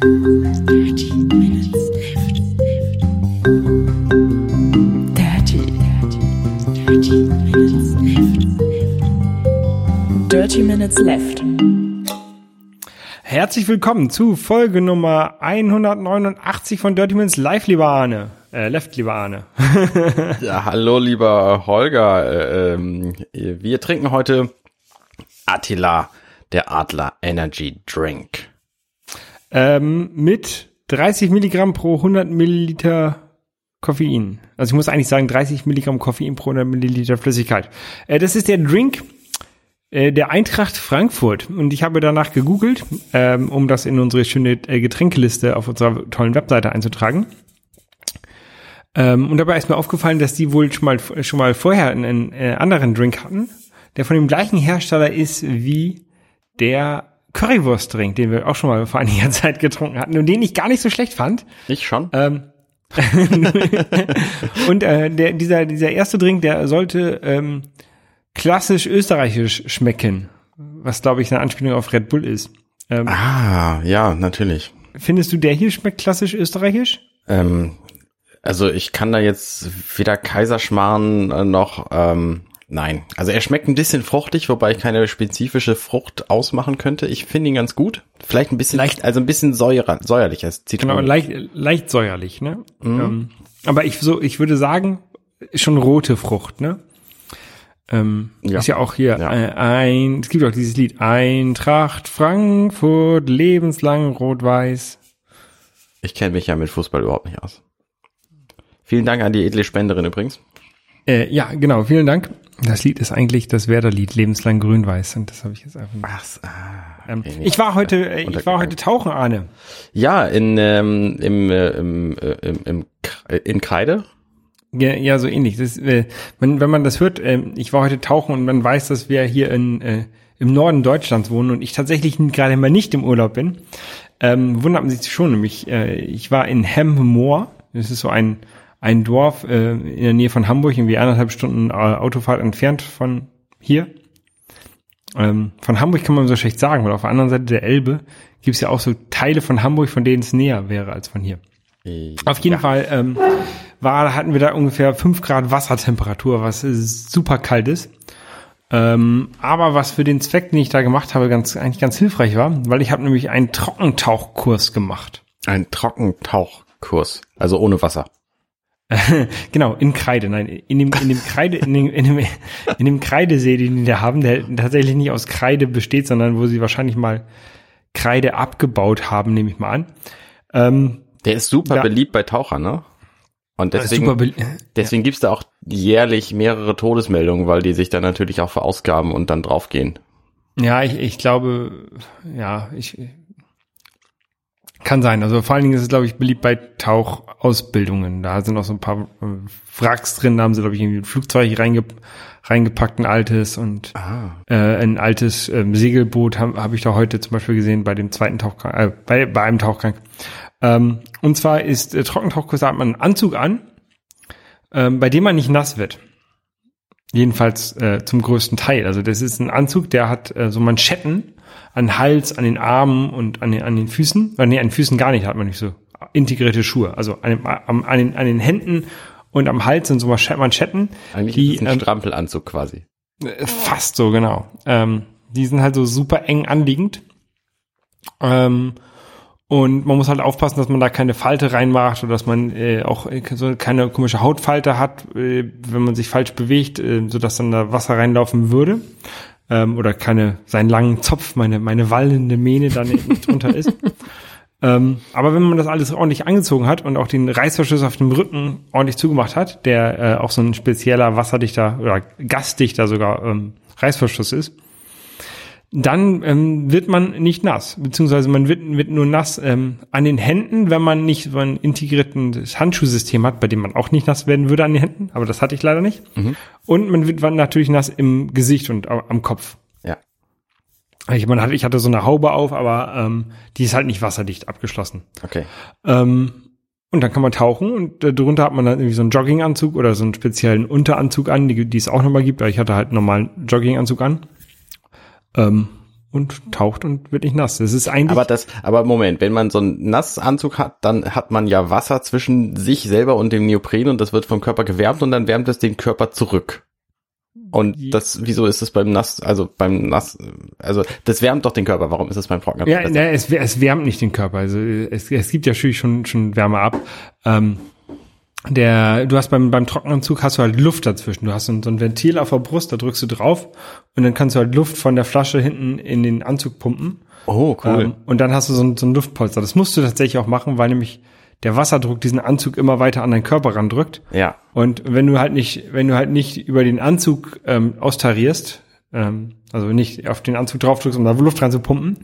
Dirty Minutes Left. Dirty, dirty, dirty Minutes Left. Dirty Minutes Left. Herzlich willkommen zu Folge Nummer 189 von Dirty Minutes Live, lieber Arne. Äh, Left, lieber Arne. Ja, hallo lieber Holger. Äh, ähm, wir trinken heute Attila, der Adler Energy Drink. Ähm, mit 30 Milligramm pro 100 Milliliter Koffein. Also ich muss eigentlich sagen 30 Milligramm Koffein pro 100 Milliliter Flüssigkeit. Äh, das ist der Drink äh, der Eintracht Frankfurt. Und ich habe danach gegoogelt, ähm, um das in unsere schöne äh, Getränkeliste auf unserer tollen Webseite einzutragen. Ähm, und dabei ist mir aufgefallen, dass die wohl schon mal, schon mal vorher einen, einen äh, anderen Drink hatten, der von dem gleichen Hersteller ist wie der Currywurst-Drink, den wir auch schon mal vor einiger Zeit getrunken hatten und den ich gar nicht so schlecht fand. Ich schon? Ähm, und äh, der, dieser, dieser erste Drink, der sollte ähm, klassisch österreichisch schmecken, was glaube ich eine Anspielung auf Red Bull ist. Ähm, ah, ja, natürlich. Findest du, der hier schmeckt klassisch österreichisch? Ähm, also ich kann da jetzt weder Kaiserschmarrn noch, ähm, nein. Also er schmeckt ein bisschen fruchtig, wobei ich keine spezifische Frucht ausmachen könnte. Ich finde ihn ganz gut. Vielleicht ein bisschen, Leicht- also ein bisschen säuer, säuerlich. Genau, leicht, leicht säuerlich, ne? Ähm, aber ich so, ich würde sagen, schon rote Frucht, ne? Ähm, Ja. Ist ja auch hier Ja. äh, ein, es gibt auch dieses Lied Eintracht Frankfurt, lebenslang rot-weiß. Ich kenne mich ja mit Fußball überhaupt nicht aus. Vielen Dank an die edle Spenderin übrigens. Äh, ja, genau, vielen Dank. Das Lied ist eigentlich das Werder-Lied, lebenslang grün-weiß. Und das habe ich jetzt einfach nicht. Was? Ah, Ähm, ich war heute, äh, ich war heute tauchen, Arne. Ja, in, ähm, im, äh, im, äh, im, im, K- in Kreide. Ja, ja so ähnlich. Das, äh, wenn, wenn man das hört, äh, ich war heute tauchen und man weiß, dass wir hier in, äh, im Norden Deutschlands wohnen und ich tatsächlich gerade mal nicht im Urlaub bin, ähm, wundert man sich schon. Nämlich, äh, ich war in Hemmoor. Das ist so ein, ein Dorf äh, in der Nähe von Hamburg, irgendwie anderthalb Stunden äh, Autofahrt entfernt von hier. Ähm, von Hamburg kann man so schlecht sagen, weil auf der anderen Seite der Elbe gibt es ja auch so Teile von Hamburg, von denen es näher wäre als von hier. Auf jeden Fall ähm, war, hatten wir da ungefähr 5 Grad Wassertemperatur, was äh, super kalt ist. Ähm, aber was für den Zweck, den ich da gemacht habe, ganz eigentlich ganz hilfreich war, weil ich habe nämlich einen Trockentauchkurs gemacht. Ein Trockentauchkurs, also ohne Wasser. Genau, in Kreide, nein, in dem, in dem Kreide, in dem, in dem, in dem Kreidesee, den die da haben, der tatsächlich nicht aus Kreide besteht, sondern wo sie wahrscheinlich mal Kreide abgebaut haben, nehme ich mal an. Ähm, Der ist super Ja. beliebt bei Tauchern, ne? Und deswegen, deswegen gibt's da auch jährlich mehrere Todesmeldungen, weil die sich dann natürlich auch verausgaben und dann draufgehen. Ja, ich, ich glaube, ja, ich kann sein. Also vor allen Dingen ist es, glaube ich, beliebt bei Tauchausbildungen. Da sind auch so ein paar äh, Wracks drin, da haben sie, glaube ich, irgendwie ein Flugzeug reinge reingepackt, ein altes und Ah. äh, ein altes ähm, Segelboot habe hab ich da heute zum Beispiel gesehen bei dem zweiten Tauchgang, äh, bei, bei einem Tauchgang. Ähm, und zwar ist äh, Trockentauchkurs, da hat man einen Anzug an, ähm, bei dem man nicht nass wird. Jedenfalls äh, zum größten Teil. Also das ist ein Anzug, der hat äh, so Manschetten an Hals, an den Armen und an den, an den Füßen. Äh, nee, an den Füßen gar nicht, hat man nicht so integrierte Schuhe. Also an, dem, am, an, den, an den Händen und am Hals sind so Mansch- Manschetten. Eigentlich die, ist ein ähm, Strampelanzug quasi. äh, Fast so, genau. Ähm, die sind halt so super eng anliegend. Ähm, und man muss halt aufpassen, dass man da keine Falte reinmacht oder dass man äh, auch äh, so keine komische Hautfalte hat, äh, wenn man sich falsch bewegt, äh, so dass dann da Wasser reinlaufen würde. Ähm, oder keine, seinen langen Zopf, meine, meine wallende Mähne da nicht drunter ist. Ähm, aber wenn man das alles ordentlich angezogen hat und auch den Reißverschluss auf dem Rücken ordentlich zugemacht hat, der äh, auch so ein spezieller wasserdichter oder gasdichter sogar ähm, Reißverschluss ist, dann ähm, wird man nicht nass, beziehungsweise man wird, wird nur nass ähm, an den Händen, wenn man nicht so ein integriertes Handschuhsystem hat, bei dem man auch nicht nass werden würde an den Händen, aber das hatte ich leider nicht. Und man wird natürlich nass im Gesicht und am Kopf. Ja. Ich, man hatte, ich hatte so eine Haube auf, aber ähm, die ist halt nicht wasserdicht abgeschlossen. Okay. Ähm, und dann kann man tauchen und äh, drunter hat man dann irgendwie so einen Jogginganzug oder so einen speziellen Unteranzug an, die, die es auch nochmal gibt, aber ich hatte halt einen normalen Jogginganzug an. Ähm, und taucht und wird nicht nass. Das ist eigentlich. Aber das, aber Moment, wenn man so einen Nassanzug hat, dann hat man ja Wasser zwischen sich selber und dem Neopren und das wird vom Körper gewärmt und dann wärmt es den Körper zurück. Und das, wieso ist es beim Nass, also beim Nass, also das wärmt doch den Körper. Warum ist es beim Trocknen? ja, ja es, es wärmt nicht den Körper. Also es, es gibt ja natürlich schon, schon Wärme ab. Ähm, der, du hast beim, beim Trockenanzug hast du halt Luft dazwischen. Du hast so ein, so ein Ventil auf der Brust, da drückst du drauf und dann kannst du halt Luft von der Flasche hinten in den Anzug pumpen. Oh, cool. Ähm, und dann hast du so ein, so ein Luftpolster. Das musst du tatsächlich auch machen, weil nämlich der Wasserdruck diesen Anzug immer weiter an deinen Körper randrückt. ja. Und wenn du halt nicht, wenn du halt nicht über den Anzug ähm, austarierst, ähm, also nicht auf den Anzug draufdrückst, um da Luft reinzupumpen,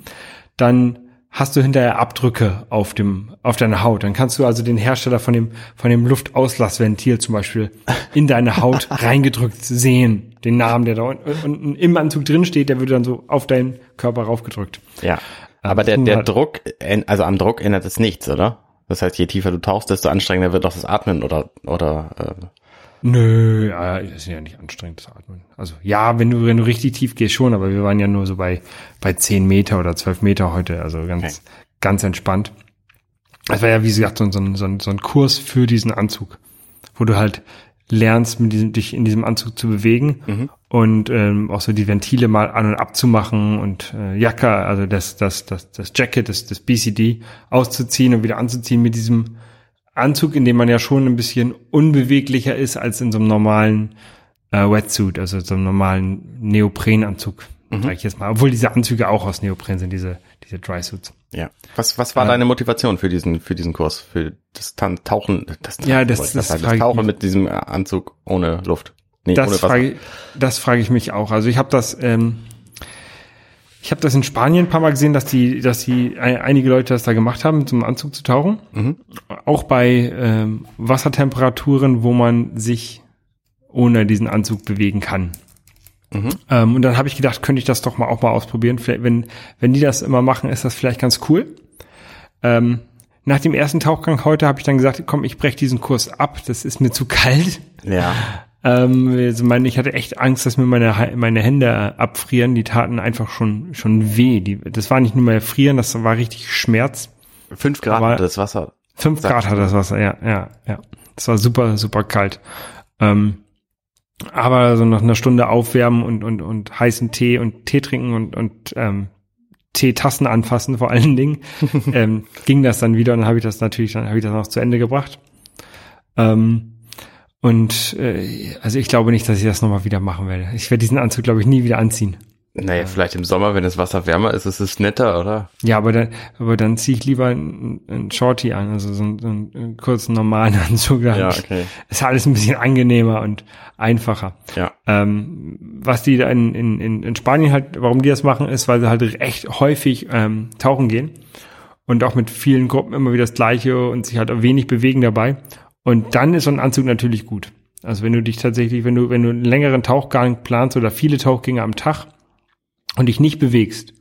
dann hast du hinterher Abdrücke auf dem, auf deiner Haut. Dann kannst du also den Hersteller von dem, von dem Luftauslassventil zum Beispiel in deine Haut reingedrückt sehen. Den Namen, der da unten, im Anzug drin steht, der wird dann so auf deinen Körper raufgedrückt. Ja. Aber der, der Druck, also am Druck ändert es nichts, oder? Das heißt, je tiefer du tauchst, desto anstrengender wird auch das Atmen oder, oder, äh, Nö, das ist ja nicht anstrengend das Atmen. Also ja, wenn du, wenn du richtig tief gehst schon, aber wir waren ja nur so bei, bei 10 Meter oder 12 Meter heute, also ganz, Okay. ganz entspannt. Das war ja, wie gesagt, so, ein- so, ein- so, ein- Kurs für diesen Anzug, wo du halt lernst, mit diesem, dich in diesem Anzug zu bewegen und ähm, auch so die Ventile mal an und abzumachen und äh, Jacke, also das, das, das, das Jacket, das, das BCD auszuziehen und wieder anzuziehen mit diesem Anzug, in dem man ja schon ein bisschen unbeweglicher ist als in so einem normalen äh, Wetsuit, also so einem normalen Neoprenanzug, sag ich jetzt mal. Obwohl diese Anzüge auch aus Neopren sind, diese, diese Drysuits. ja. Was, was war Äh, deine Motivation für diesen, für diesen Kurs? Für das Tan Tauchen, das, Ja, das- das sagen, frage ich Tauchen mit diesem Anzug ohne Luft. Nee, Das frage, ich- das frage ich mich auch. Also ich habe das, ähm, ich habe das in Spanien ein paar Mal gesehen, dass die, dass die ein- einige Leute das da gemacht haben, zum Anzug zu tauchen. Mhm. Auch bei ähm, Wassertemperaturen, wo man sich ohne diesen Anzug bewegen kann. Mhm. Ähm, und dann habe ich gedacht, könnte ich das doch mal auch mal ausprobieren. Vielleicht, wenn, wenn die das immer machen, ist das vielleicht ganz cool. Ähm, nach dem ersten Tauchgang heute habe ich dann gesagt, komm, ich breche diesen Kurs ab. Das ist mir zu kalt. Ja. Ähm, also meine, ich hatte echt Angst, dass mir meine, meine Hände abfrieren. Die taten einfach schon, schon weh. Die, das war nicht nur mehr frieren, das war richtig Schmerz. Fünf Grad Aber- das Wasser. Fünf Grad hat das Wasser, ja, ja, ja. Das war super, super kalt. Ähm, aber so nach einer Stunde aufwärmen und, und, und heißen Tee und Tee trinken und, und ähm, Teetassen anfassen vor allen Dingen, ähm, ging das dann wieder und dann habe ich das natürlich, dann habe ich das noch zu Ende gebracht. Ähm, und äh, also ich glaube nicht, dass ich das nochmal wieder machen werde. Ich werde diesen Anzug, glaube ich, nie wieder anziehen. Naja, vielleicht im Sommer, wenn das Wasser wärmer ist, ist es netter, oder? Ja, aber dann, aber dann ziehe ich lieber einen, einen Shorty an, also so einen, so einen kurzen normalen Anzug. Ja, okay. Ist alles ein bisschen angenehmer und einfacher. Ja. Ähm, was die da in, in, in Spanien halt, warum die das machen, ist, weil sie halt echt häufig ähm, tauchen gehen und auch mit vielen Gruppen immer wieder das Gleiche und sich halt wenig bewegen dabei. Und dann ist so ein Anzug natürlich gut. Also wenn du dich tatsächlich, wenn du, wenn du einen längeren Tauchgang planst oder viele Tauchgänge am Tag und dich nicht bewegst,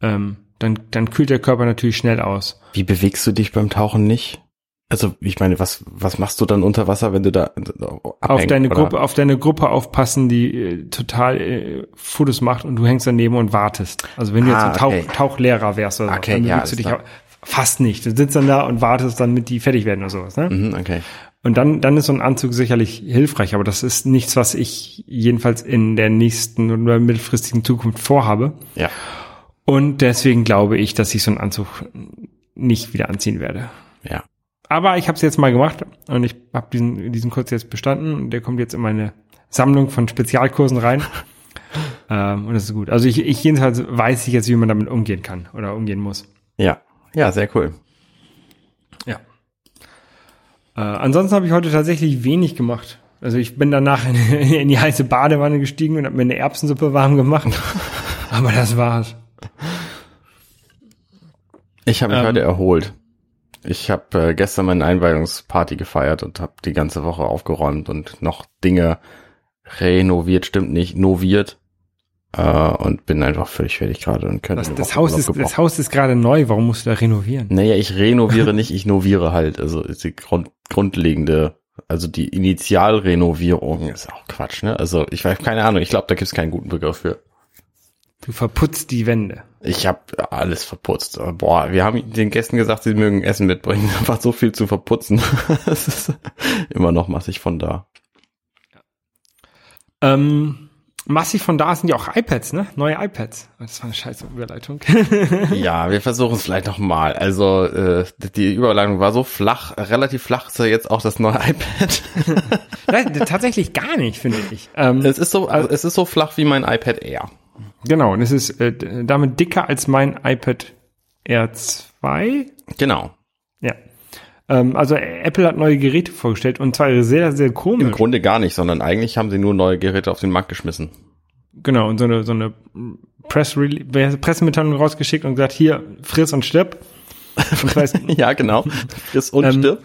ähm, dann, dann kühlt der Körper natürlich schnell aus. Wie bewegst du dich beim Tauchen nicht? Also, ich meine, was, was machst du dann unter Wasser, wenn du da auf abhängst, deine oder? Gruppe, auf deine Gruppe aufpassen, die äh, total äh, Fotos macht und du hängst daneben und wartest. Also wenn du Ah, jetzt ein Tauch, okay. Tauchlehrer wärst oder so, Okay, dann ja, du dich auch fast nicht. Du sitzt dann da und wartest dann, mit die fertig werden oder sowas. Ne? Mhm, okay. Und dann, dann ist so ein Anzug sicherlich hilfreich, aber das ist nichts, was ich jedenfalls in der nächsten oder mittelfristigen Zukunft vorhabe. Ja. Und deswegen glaube ich, dass ich so einen Anzug nicht wieder anziehen werde. Ja. Aber ich habe es jetzt mal gemacht und ich habe diesen, diesen Kurs jetzt bestanden und der kommt jetzt in meine Sammlung von Spezialkursen rein. ähm, und das ist gut. Also ich, ich jedenfalls weiß ich jetzt, wie man damit umgehen kann oder umgehen muss. Ja. Ja, sehr cool. Ja. Äh, ansonsten habe ich heute tatsächlich wenig gemacht. Also ich bin danach in, in die heiße Badewanne gestiegen und habe mir eine Erbsensuppe warm gemacht. Aber das war's. Ich habe mich Ähm. heute erholt. Ich habe äh, gestern meine Einweihungsparty gefeiert und habe die ganze Woche aufgeräumt und noch Dinge renoviert, stimmt nicht, noviert. Äh, und bin einfach völlig fertig gerade und könnte Das, das, Haus ist, das. Haus ist gerade neu. Warum musst du da renovieren? Naja, ich renoviere nicht, ich noviere halt. Also ist die Grund, grundlegende, also die Initialrenovierung ist auch Quatsch, ne? Also ich weiß keine Ahnung, ich glaube, da gibt's keinen guten Begriff für. Du verputzt die Wände. Ich habe alles verputzt. Boah, wir haben den Gästen gesagt, sie mögen Essen mitbringen. Da war so viel zu verputzen. Das ist immer noch massig von da. Ähm, massig von da sind ja auch iPads, ne? Neue iPads. Das war eine scheiße Überleitung. Ja, wir versuchen es vielleicht noch mal. Also äh, die Überleitung war so flach, relativ flach ist ja jetzt auch das neue iPad. Nein, tatsächlich gar nicht, finde ich. Ähm, es ist so, also es ist so flach wie mein iPad Air. genau, und es ist äh, damit dicker als mein iPad Air 2. Genau. Ähm, also Apple hat neue Geräte vorgestellt und zwar sehr, sehr Im komisch. Grunde gar nicht, sondern eigentlich haben sie nur neue Geräte auf den Markt geschmissen. Genau, und so eine, so eine Press Pressemitteilung rausgeschickt und gesagt, hier, friss und stirb. Ja, genau. Friss und Ähm, stirb.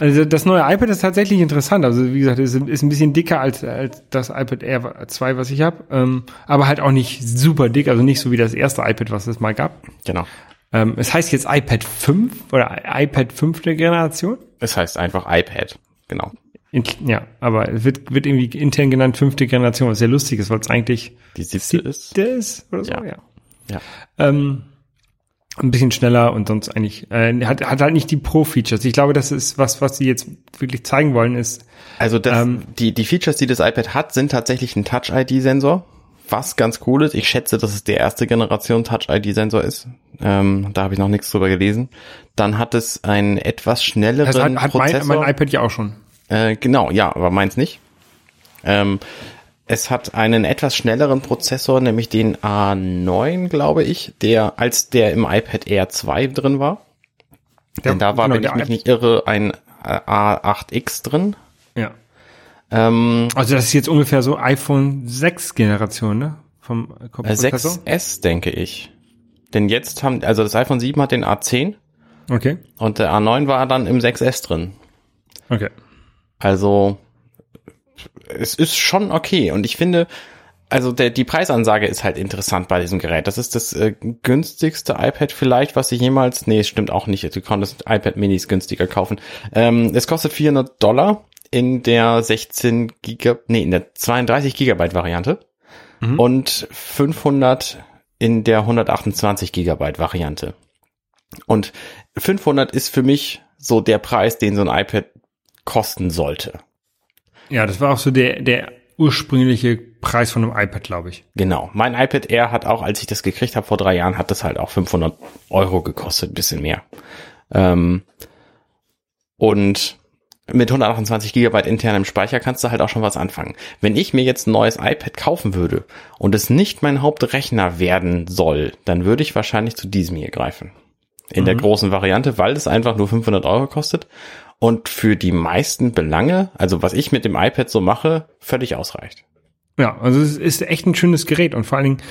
also das neue iPad ist tatsächlich interessant. Also wie gesagt, es ist, ist ein bisschen dicker als, als das iPad Air 2, was ich habe. Ähm, aber halt auch nicht super dick, also nicht so wie das erste iPad, was es mal gab. Genau. Ähm, es heißt jetzt iPad 5 oder iPad 5. Generation. Es heißt einfach iPad. Genau. In, ja, aber es wird, wird irgendwie intern genannt fünfte Generation, was sehr lustig ist, weil es eigentlich Die siebte ist. siebte ist oder so, Ja. ja. Ja. Ähm, ein bisschen schneller und sonst eigentlich, äh, hat, hat halt nicht die Pro-Features. Ich glaube, das ist was, was sie jetzt wirklich zeigen wollen, ist, Also das, Ähm, die, die Features, die das iPad hat, sind tatsächlich ein Touch-ID-Sensor, was ganz cool ist. Ich schätze, dass es der erste Generation Touch-ID-Sensor ist. Ähm, da habe ich noch nichts drüber gelesen. Dann hat es einen etwas schnelleren das hat, hat mein, Prozessor. mein iPad ja auch schon. Äh, genau, ja, aber meins nicht. Ähm, es hat einen etwas schnelleren Prozessor, nämlich den A9, glaube ich, der als der im iPad Air 2 drin war. Denn da war, genau, wenn ich mich nicht irre, ein äh, A8X drin. Ähm, Also das ist jetzt ungefähr so iPhone 6 Generation, ne? Vom äh, äh, Prozessor. 6S, denke ich. Denn jetzt haben, also das iPhone 7 hat den A10 Okay. und der A9 war dann im 6S drin. Okay. Also es ist schon okay und ich finde, also der, die Preisansage ist halt interessant bei diesem Gerät. Das ist das äh, günstigste iPad vielleicht, was sie jemals, nee, es stimmt auch nicht, du konntest iPad Minis günstiger kaufen. Ähm, es kostet 400 Dollar in der 16 Giga, nee, in der 32 Gigabyte Variante und 500 in der 128 Gigabyte Variante. Und 500 ist für mich so der Preis, den so ein iPad kosten sollte. Ja, das war auch so der, der ursprüngliche Preis von einem iPad, glaube ich. Genau. Mein iPad Air hat auch, als ich das gekriegt habe vor drei Jahren, hat das halt auch 500 Euro gekostet, ein bisschen mehr. Ähm, und mit 128 Gigabyte internem Speicher kannst du halt auch schon was anfangen. Wenn ich mir jetzt ein neues iPad kaufen würde und es nicht mein Hauptrechner werden soll, dann würde ich wahrscheinlich zu diesem hier greifen. In der großen Variante, weil es einfach nur 500 Euro kostet und für die meisten Belange, also was ich mit dem iPad so mache, völlig ausreicht. Ja, also es ist echt ein schönes Gerät und vor allen Dingen,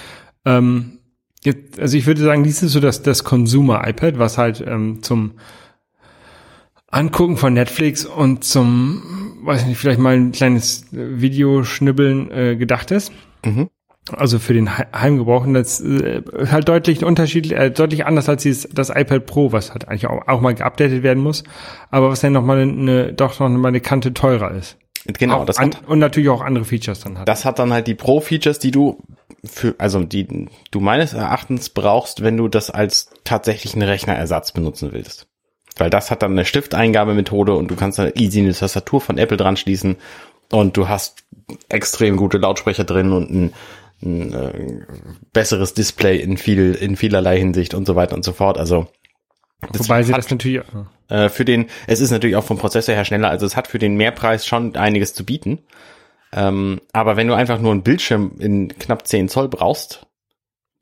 ähm, jetzt, also ich würde sagen, dies ist so das, das Consumer-iPad, was halt ähm, zum Angucken von Netflix und zum, weiß nicht, vielleicht mal ein kleines äh, Videoschnibbeln äh, gedacht ist. Mhm. Also für den He- Heimgebrauch. Und das äh, ist halt deutlich unterschiedlich, äh, deutlich anders als dieses, das iPad Pro, was halt eigentlich auch, auch mal geupdatet werden muss, aber was dann noch mal eine, doch noch mal eine Kante teurer ist. Genau, auch das an, hat, und natürlich auch andere Features dann hat. das hat dann halt die Pro-Features, die du für, also die du meines Erachtens brauchst, wenn du das als tatsächlichen Rechnerersatz benutzen willst. Weil das hat dann eine Stifteingabemethode und du kannst da easy eine Tastatur von Apple dran schließen und du hast extrem gute Lautsprecher drin und ein, ein äh, besseres Display in viel, in vielerlei Hinsicht und so weiter und so fort. Also das Wobei sie hat- das natürlich, äh, für den, es ist natürlich auch vom Prozessor her schneller, also es hat für den Mehrpreis schon einiges zu bieten. Ähm, aber wenn du einfach nur einen Bildschirm in knapp 10 Zoll brauchst,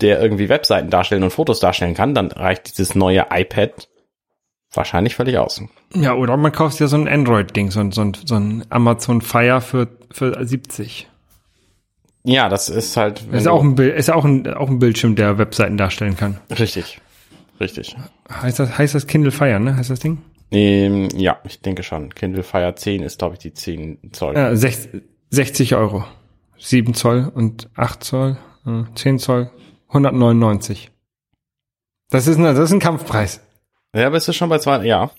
der irgendwie Webseiten darstellen und Fotos darstellen kann, dann reicht dieses neue iPad wahrscheinlich völlig aus. ja, oder man kauft ja so ein Android-Ding, so ein, so so ein Amazon Fire für, für 70. Ja, das ist halt Ist auch ein Bild, ist auch ein, auch ein Bildschirm, der Webseiten darstellen kann. richtig. Richtig. Heißt das, heißt das Kindle Fire, ne? Heißt das Ding? Ähm, ja, ich denke schon. Kindle Fire 10 ist, glaube ich, die 10 Zoll. Ja, sech- 60 Euro. 7 Zoll und 8 Zoll, äh, 10 Zoll, 199. Das ist, ein, das ist ein Kampfpreis. Ja, aber es ist schon bei zwei, ja,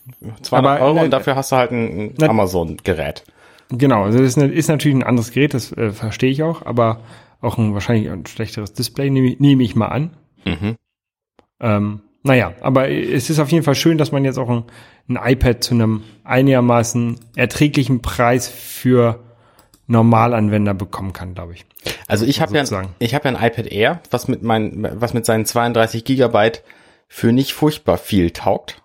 200 Aber, Euro äh, und dafür hast du halt ein, Amazon-Gerät. Genau, also das ist, ist natürlich ein anderes Gerät, das äh, verstehe ich auch, aber auch ein wahrscheinlich ein schlechteres Display, nehme ich, nehme ich mal an. Mhm. Ähm, naja, aber es ist auf jeden Fall schön, dass man jetzt auch ein, ein iPad zu einem einigermaßen erträglichen Preis für Normalanwender bekommen kann, glaube ich. Also ich habe ja, ich habe ja ein iPad Air, was mit mein, was mit seinen 32 Gigabyte für nicht furchtbar viel taugt.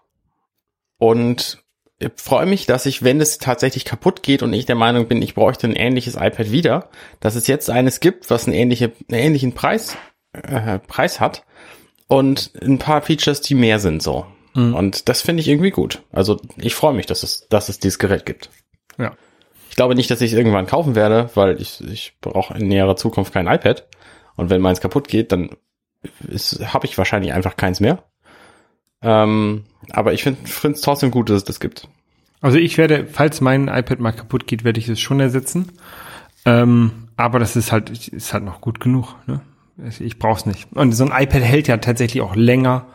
Und ich freue mich, dass ich, wenn es tatsächlich kaputt geht und ich der Meinung bin, ich bräuchte ein ähnliches iPad wieder, dass es jetzt eines gibt, was einen, ähnliche, einen ähnlichen Preis, äh, Preis hat und ein paar Features, die mehr sind so. Und das finde ich irgendwie gut. Also ich freue mich, dass es, dass es dieses Gerät gibt. Ja. Ich glaube nicht, dass ich es irgendwann kaufen werde, weil ich, ich brauche in näherer Zukunft kein iPad. Und wenn meins kaputt geht, dann habe ich wahrscheinlich einfach keins mehr. Ähm, aber ich finde es trotzdem gut, dass es das gibt. Also ich werde, falls mein iPad mal kaputt geht, werde ich es schon ersetzen. Ähm, aber das ist halt, ist halt noch gut genug. Ne? Ich brauche es nicht. Und so ein iPad hält ja tatsächlich auch länger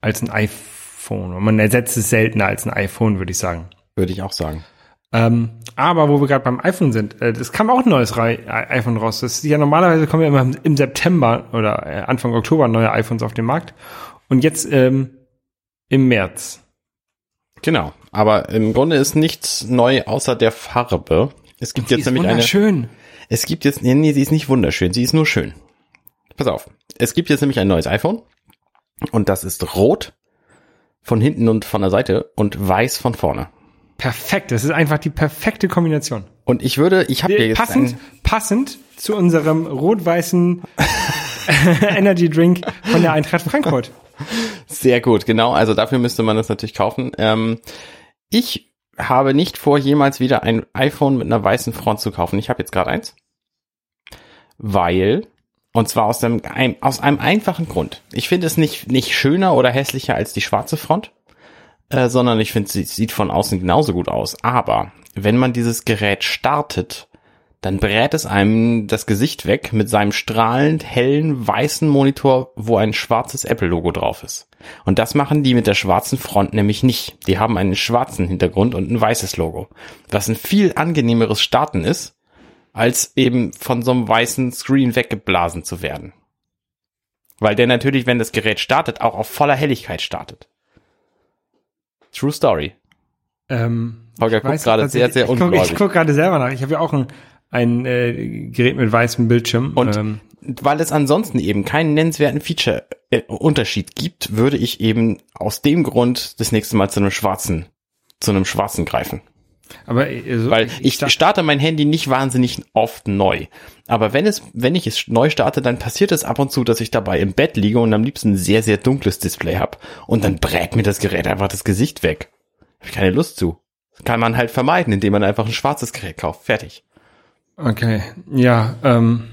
als ein iPhone. Und man ersetzt es seltener als ein iPhone, würde ich sagen. Würde ich auch sagen. Ähm, aber wo wir gerade beim iPhone sind, äh, das kam auch ein neues iPhone raus. Das ist ja normalerweise kommen ja immer im September oder äh, Anfang Oktober neue iPhones auf den Markt. Und jetzt ähm, im März. Genau. Aber im Grunde ist nichts neu außer der Farbe. Es gibt Die jetzt ist nämlich eine. wunderschön. Es gibt jetzt, nee, nee, sie ist nicht wunderschön, sie ist nur schön. Pass auf. Es gibt jetzt nämlich ein neues iPhone. Und das ist rot von hinten und von der Seite und weiß von vorne. Perfekt. Das ist einfach die perfekte Kombination. Und ich würde, ich habe hier jetzt passend, passend zu unserem rot-weißen Energy Drink von der Eintracht Frankfurt. Sehr gut, genau. Also dafür müsste man das natürlich kaufen. Ähm, ich habe nicht vor, jemals wieder ein iPhone mit einer weißen Front zu kaufen. Ich habe jetzt gerade eins. Weil, und zwar aus einem, ein, aus einem einfachen Grund. Ich finde es nicht, nicht schöner oder hässlicher als die schwarze Front, äh, sondern ich finde, sie sieht von außen genauso gut aus. Aber wenn man dieses Gerät startet, dann brät es einem das Gesicht weg mit seinem strahlend hellen weißen Monitor, wo ein schwarzes Apple-Logo drauf ist. Und das machen die mit der schwarzen Front nämlich nicht. Die haben einen schwarzen Hintergrund und ein weißes Logo. Was ein viel angenehmeres Starten ist, als eben von so einem weißen Screen weggeblasen zu werden. Weil der natürlich, wenn das Gerät startet, auch auf voller Helligkeit startet. True Story. Ähm, Holger ich guckt gerade sehr, sehr ich guck- ungläubig. Ich gucke gerade selber nach. Ich habe ja auch ein, ein äh, Gerät mit weißem Bildschirm. Und ähm, weil es ansonsten eben keinen nennenswerten Feature-Unterschied gibt, würde ich eben aus dem Grund das nächste Mal zu einem schwarzen, zu einem schwarzen greifen. aber äh, so, Weil ich sta- starte mein Handy nicht wahnsinnig oft neu. Aber wenn es, wenn ich es neu starte, dann passiert es ab und zu, dass ich dabei im Bett liege und am liebsten ein sehr, sehr dunkles Display habe. Und dann brät mir das Gerät einfach das Gesicht weg. Hab ich keine Lust zu. Das kann man halt vermeiden, indem man einfach ein schwarzes Gerät kauft. Fertig. Okay, ja, ähm,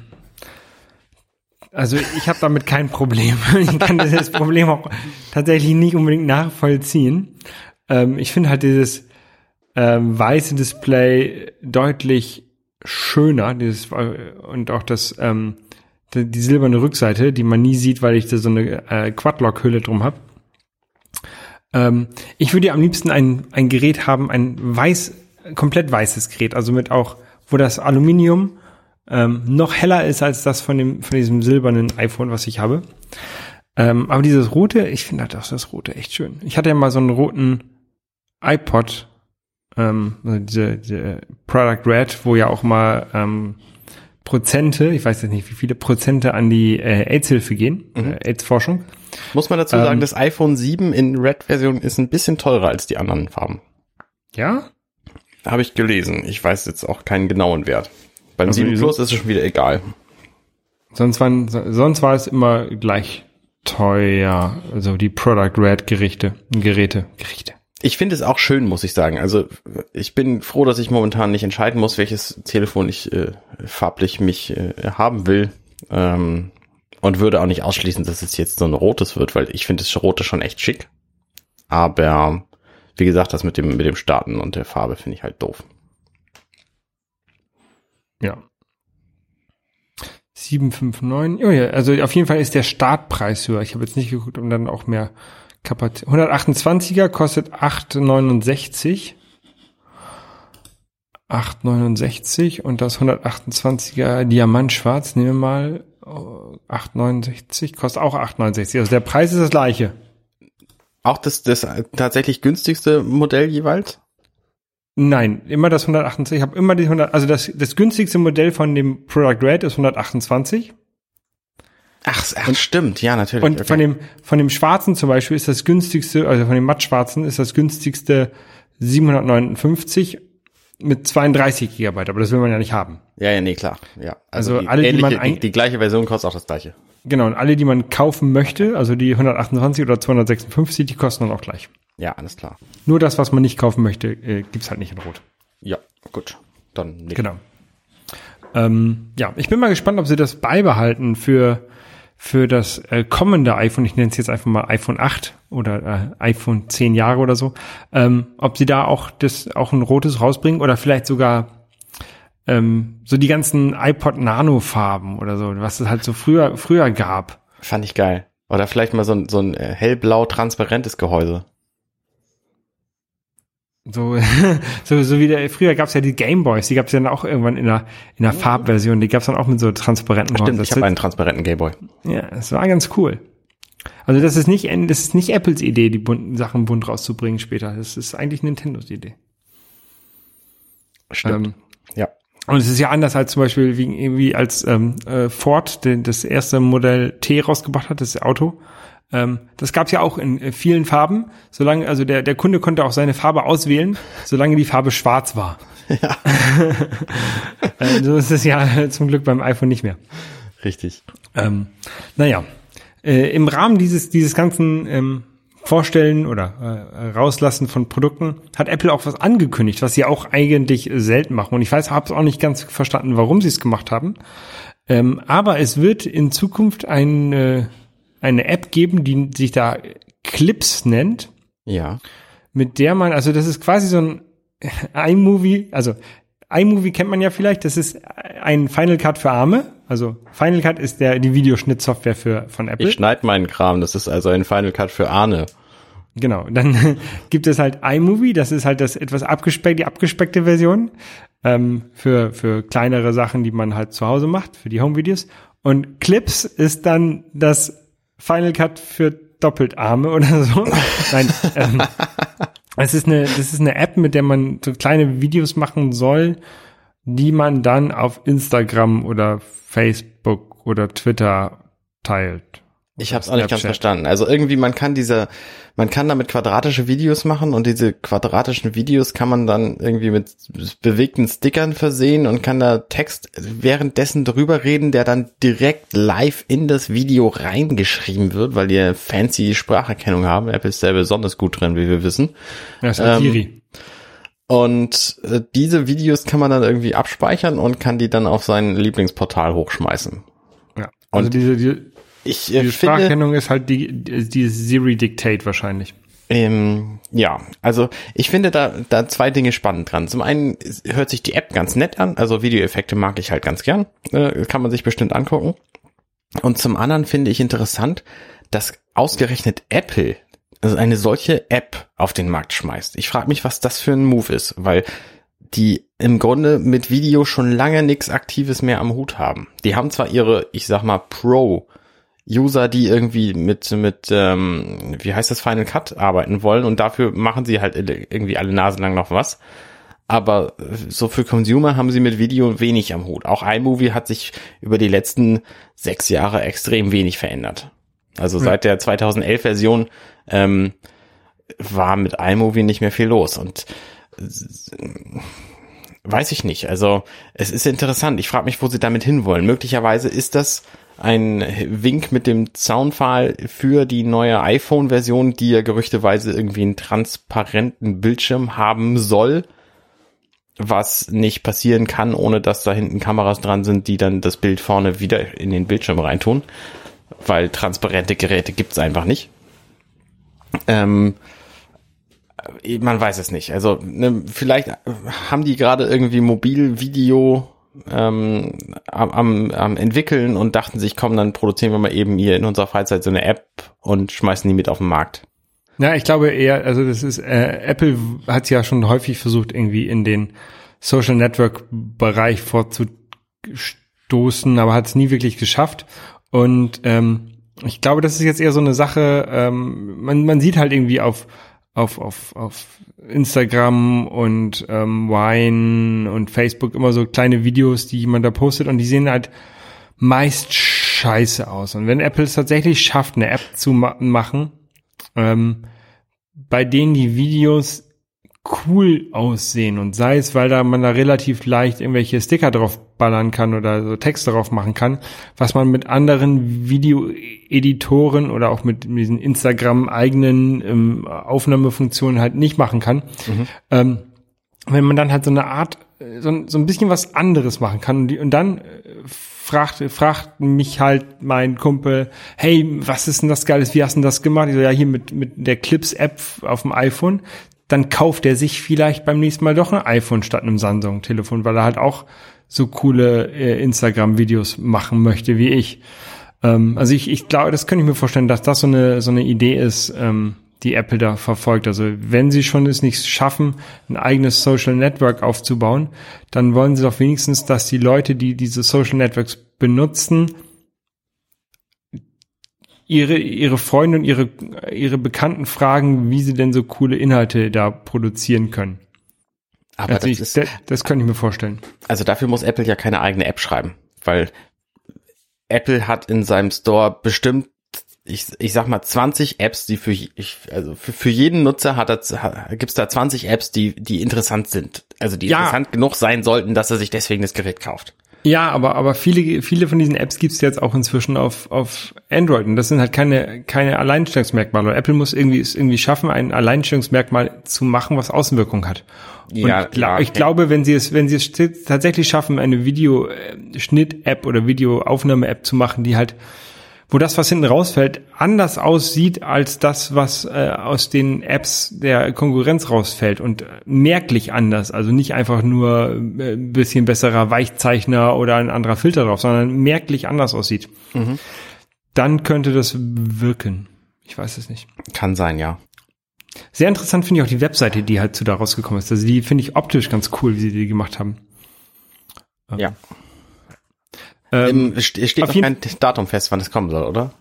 also ich habe damit kein Problem. Ich kann das Problem auch tatsächlich nicht unbedingt nachvollziehen. Ähm, ich finde halt dieses ähm, weiße Display deutlich schöner, dieses und auch das ähm, die, die silberne Rückseite, die man nie sieht, weil ich da so eine äh, Quadlock-Hülle drum habe. Ähm, ich würde ja am liebsten ein, ein Gerät haben, ein weiß, komplett weißes Gerät, also mit auch, wo das Aluminium ähm, noch heller ist als das von dem, von diesem silbernen iPhone, was ich habe. Ähm, aber dieses rote, ich finde halt das rote echt schön. Ich hatte ja mal so einen roten iPod, ähm, also diese, diese Product Red, wo ja auch mal ähm, Prozente, ich weiß jetzt nicht, wie viele Prozente an die äh, AIDS-Hilfe gehen, äh, AIDS-Forschung. Muss man dazu sagen, das iPhone 7 in Red-Version ist ein bisschen teurer als die anderen Farben. Ja? Habe ich gelesen. Ich weiß jetzt auch keinen genauen Wert. Beim Also 7 die- Plus ist es schon wieder egal. Sonst, waren, so- sonst war es immer gleich teuer. Also die Product Red Gerichte, Geräte, Gerichte. Ich finde es auch schön, muss ich sagen. Also ich bin froh, dass ich momentan nicht entscheiden muss, welches Telefon ich äh, farblich mich äh, haben will. Ähm, und würde auch nicht ausschließen, dass es jetzt so ein rotes wird, weil ich finde das rote schon echt schick. Aber wie gesagt, das mit dem, mit dem Starten und der Farbe finde ich halt doof. Ja. 759. Oh ja, also auf jeden Fall ist der Startpreis höher. Ich habe jetzt nicht geguckt, um dann auch mehr Kapazität. 128er kostet 8,69. 869 und das 128er Diamant Schwarz, nehmen wir mal oh, 869, kostet auch 869. Also der Preis ist das gleiche. Auch das, das tatsächlich günstigste Modell jeweils? Nein, immer das 128. Ich habe immer die 100, also das, das günstigste Modell von dem Product Red ist 128. Ach, ach stimmt, ja, natürlich. Und okay. von dem, von dem Schwarzen zum Beispiel ist das günstigste, also von dem Mattschwarzen ist das günstigste 759 mit 32 Gigabyte, aber das will man ja nicht haben. Ja, ja, nee, klar. Ja. Also die alle, die ähnliche, man ein- die, die gleiche Version kostet auch das gleiche. Genau, und alle, die man kaufen möchte, also die 128 oder 256, die kosten dann auch gleich. Ja, alles klar. Nur das, was man nicht kaufen möchte, äh, gibt's halt nicht in Rot. Ja, gut. Dann nee. Genau. Ähm, ja, ich bin mal gespannt, ob sie das beibehalten für, für das äh, kommende iPhone. Ich nenne es jetzt einfach mal iPhone 8 oder äh, iPhone 10 Jahre oder so. Ähm, ob sie da auch das auch ein rotes rausbringen oder vielleicht sogar ähm, so die ganzen iPod Nano Farben oder so, was es halt so früher früher gab. Fand ich geil. Oder vielleicht mal so ein, so ein äh, hellblau transparentes Gehäuse. So, so, so wie der, früher gab's ja die Gameboys, die gab's ja dann auch irgendwann in der, in der Farbversion, die gab's dann auch mit so transparenten Stimmt, Das ich habe einen transparenten Gameboy. Ja, es war ganz cool. Also das ist nicht, das ist nicht Apples Idee, die bunten Sachen bunt rauszubringen später. Das ist eigentlich Nintendos Idee. Stimmt. Ähm, ja. und es ist ja anders als zum Beispiel wie, wie als ähm, äh, Ford den, das erste Modell T rausgebracht hat, das Auto. Ähm, das gab's ja auch in äh, vielen Farben. Solange, also der, der Kunde konnte auch seine Farbe auswählen, solange die Farbe schwarz war. Ja. äh, so ist es ja zum Glück beim iPhone nicht mehr. Richtig. Ähm, naja, äh, im Rahmen dieses, dieses ganzen ähm, Vorstellen oder äh, Rauslassen von Produkten hat Apple auch was angekündigt, was sie auch eigentlich selten machen. Und ich weiß, habe es auch nicht ganz verstanden, warum sie es gemacht haben. Ähm, aber es wird in Zukunft eine, eine App geben, die sich da Clips nennt, Ja. mit der man, also das ist quasi so ein iMovie, also iMovie kennt man ja vielleicht, das ist ein Final Cut für Arme. Also Final Cut ist der die Videoschnittsoftware für von Apple. Ich schneide meinen Kram. Das ist also ein Final Cut für Arne. Genau, dann gibt es halt iMovie, das ist halt das etwas abgespeckte, die abgespeckte Version ähm, für für kleinere Sachen, die man halt zu Hause macht, für die Home-Videos. Und Clips ist dann das Final Cut für doppelt Arme oder so. Nein, ähm, es ist eine, das ist eine App, mit der man so kleine Videos machen soll, die man dann auf Instagram oder Facebook oder Twitter teilt. Ich habe es auch nicht ganz verstanden. Also irgendwie man kann diese, man kann damit quadratische Videos machen und diese quadratischen Videos kann man dann irgendwie mit bewegten Stickern versehen und kann da Text währenddessen drüber reden, der dann direkt live in das Video reingeschrieben wird, weil die fancy Spracherkennung haben. Apple ist da besonders gut drin, wie wir wissen. Ja, ist halt Ähm, Siri. Und äh, diese Videos kann man dann irgendwie abspeichern und kann die dann auf sein Lieblingsportal hochschmeißen. Ja. Also und diese, die, Ich äh, die finde, Spracherkennung ist halt die, die, Siri Dictate wahrscheinlich. Ähm, ja, also ich finde da, da zwei Dinge spannend dran. Zum einen hört sich die App ganz nett an, also Videoeffekte mag ich halt ganz gern, äh, kann man sich bestimmt angucken. Und zum anderen finde ich interessant, dass ausgerechnet Apple also eine solche App auf den Markt schmeißt. Ich frage mich, was das für ein Move ist, weil die im Grunde mit Video schon lange nichts Aktives mehr am Hut haben. Die haben zwar ihre, ich sag mal, Pro User, die irgendwie mit, mit ähm, wie heißt das, Final Cut arbeiten wollen und dafür machen sie halt irgendwie alle Nase lang noch was. Aber so für Consumer haben sie mit Video wenig am Hut. Auch iMovie hat sich über die letzten sechs Jahre extrem wenig verändert. Also seit der 2011 Version ähm, war mit iMovie nicht mehr viel los und äh, weiß ich nicht. Also es ist interessant. Ich frage mich, wo sie damit hinwollen. Möglicherweise ist das ein Wink mit dem Soundfile für die neue iPhone-Version, die ja gerüchteweise irgendwie einen transparenten Bildschirm haben soll, was nicht passieren kann, ohne dass da hinten Kameras dran sind, die dann das Bild vorne wieder in den Bildschirm reintun, weil transparente Geräte gibt's einfach nicht. Ähm, man weiß es nicht. Also ne, vielleicht haben die gerade irgendwie Mobilvideo ähm, am, am, entwickeln und dachten sich, komm, dann produzieren wir mal eben hier in unserer Freizeit so eine App und schmeißen die mit auf den Markt. Ja, ich glaube eher, also das ist, äh, Apple hat ja schon häufig versucht, irgendwie in den Social Network Bereich vorzustoßen, aber hat es nie wirklich geschafft. Und ähm, ich glaube, das ist jetzt eher so eine Sache, ähm, man, man sieht halt irgendwie auf, auf, auf, auf Instagram und ähm, Wine und Facebook immer so kleine Videos, die jemand da postet und die sehen halt meist scheiße aus. Und wenn Apple es tatsächlich schafft, eine App zu ma machen, ähm, bei denen die Videos cool aussehen und sei es, weil da man da relativ leicht irgendwelche Sticker drauf ballern kann oder so Text darauf machen kann, was man mit anderen Videoeditoren oder auch mit diesen Instagram eigenen ähm, Aufnahmefunktionen halt nicht machen kann. Mhm. Ähm, wenn man dann halt so eine Art, so, so ein bisschen was anderes machen kann und, die, und dann äh, fragt, fragt mich halt mein Kumpel, hey, was ist denn das Geiles, wie hast du denn das gemacht? Ich so, ja, hier mit, mit der Clips-App auf dem iPhone dann kauft er sich vielleicht beim nächsten Mal doch ein iPhone statt einem Samsung-Telefon, weil er halt auch so coole äh, Instagram-Videos machen möchte wie ich. Ähm, also ich, ich glaube, das könnte ich mir vorstellen, dass das so eine, so eine Idee ist, ähm, die Apple da verfolgt. Also wenn sie schon es nicht schaffen, ein eigenes Social Network aufzubauen, dann wollen sie doch wenigstens, dass die Leute, die diese Social Networks benutzen, ihre, ihre Freunde und ihre, ihre Bekannten fragen, wie sie denn so coole Inhalte da produzieren können. Aber also das, ich, ist, das, das könnte ich mir vorstellen. Also dafür muss Apple ja keine eigene App schreiben, weil Apple hat in seinem Store bestimmt ich, ich sag mal 20 Apps, die für ich, also für, für jeden Nutzer hat er, gibt's da 20 Apps, die die interessant sind, also die ja. interessant genug sein sollten, dass er sich deswegen das Gerät kauft. Ja, aber, aber viele, viele von diesen Apps gibt's jetzt auch inzwischen auf, auf Android. Und das sind halt keine, keine Alleinstellungsmerkmale. Apple muss irgendwie, es irgendwie schaffen, ein Alleinstellungsmerkmal zu machen, was Außenwirkung hat. Und ja, ich, glaub, ich glaube, wenn sie es, wenn sie es tatsächlich schaffen, eine Videoschnitt-App oder Videoaufnahme-App zu machen, die halt wo das, was hinten rausfällt, anders aussieht als das, was äh, aus den Apps der Konkurrenz rausfällt und merklich anders. Also nicht einfach nur äh, ein bisschen besserer Weichzeichner oder ein anderer Filter drauf, sondern merklich anders aussieht. Mhm. Dann könnte das wirken. Ich weiß es nicht. Kann sein, ja. Sehr interessant finde ich auch die Webseite, die halt zu da rausgekommen ist. Also die finde ich optisch ganz cool, wie sie die gemacht haben. Ja. Ähm, es steht noch kein Datum fest, wann es kommen soll, oder?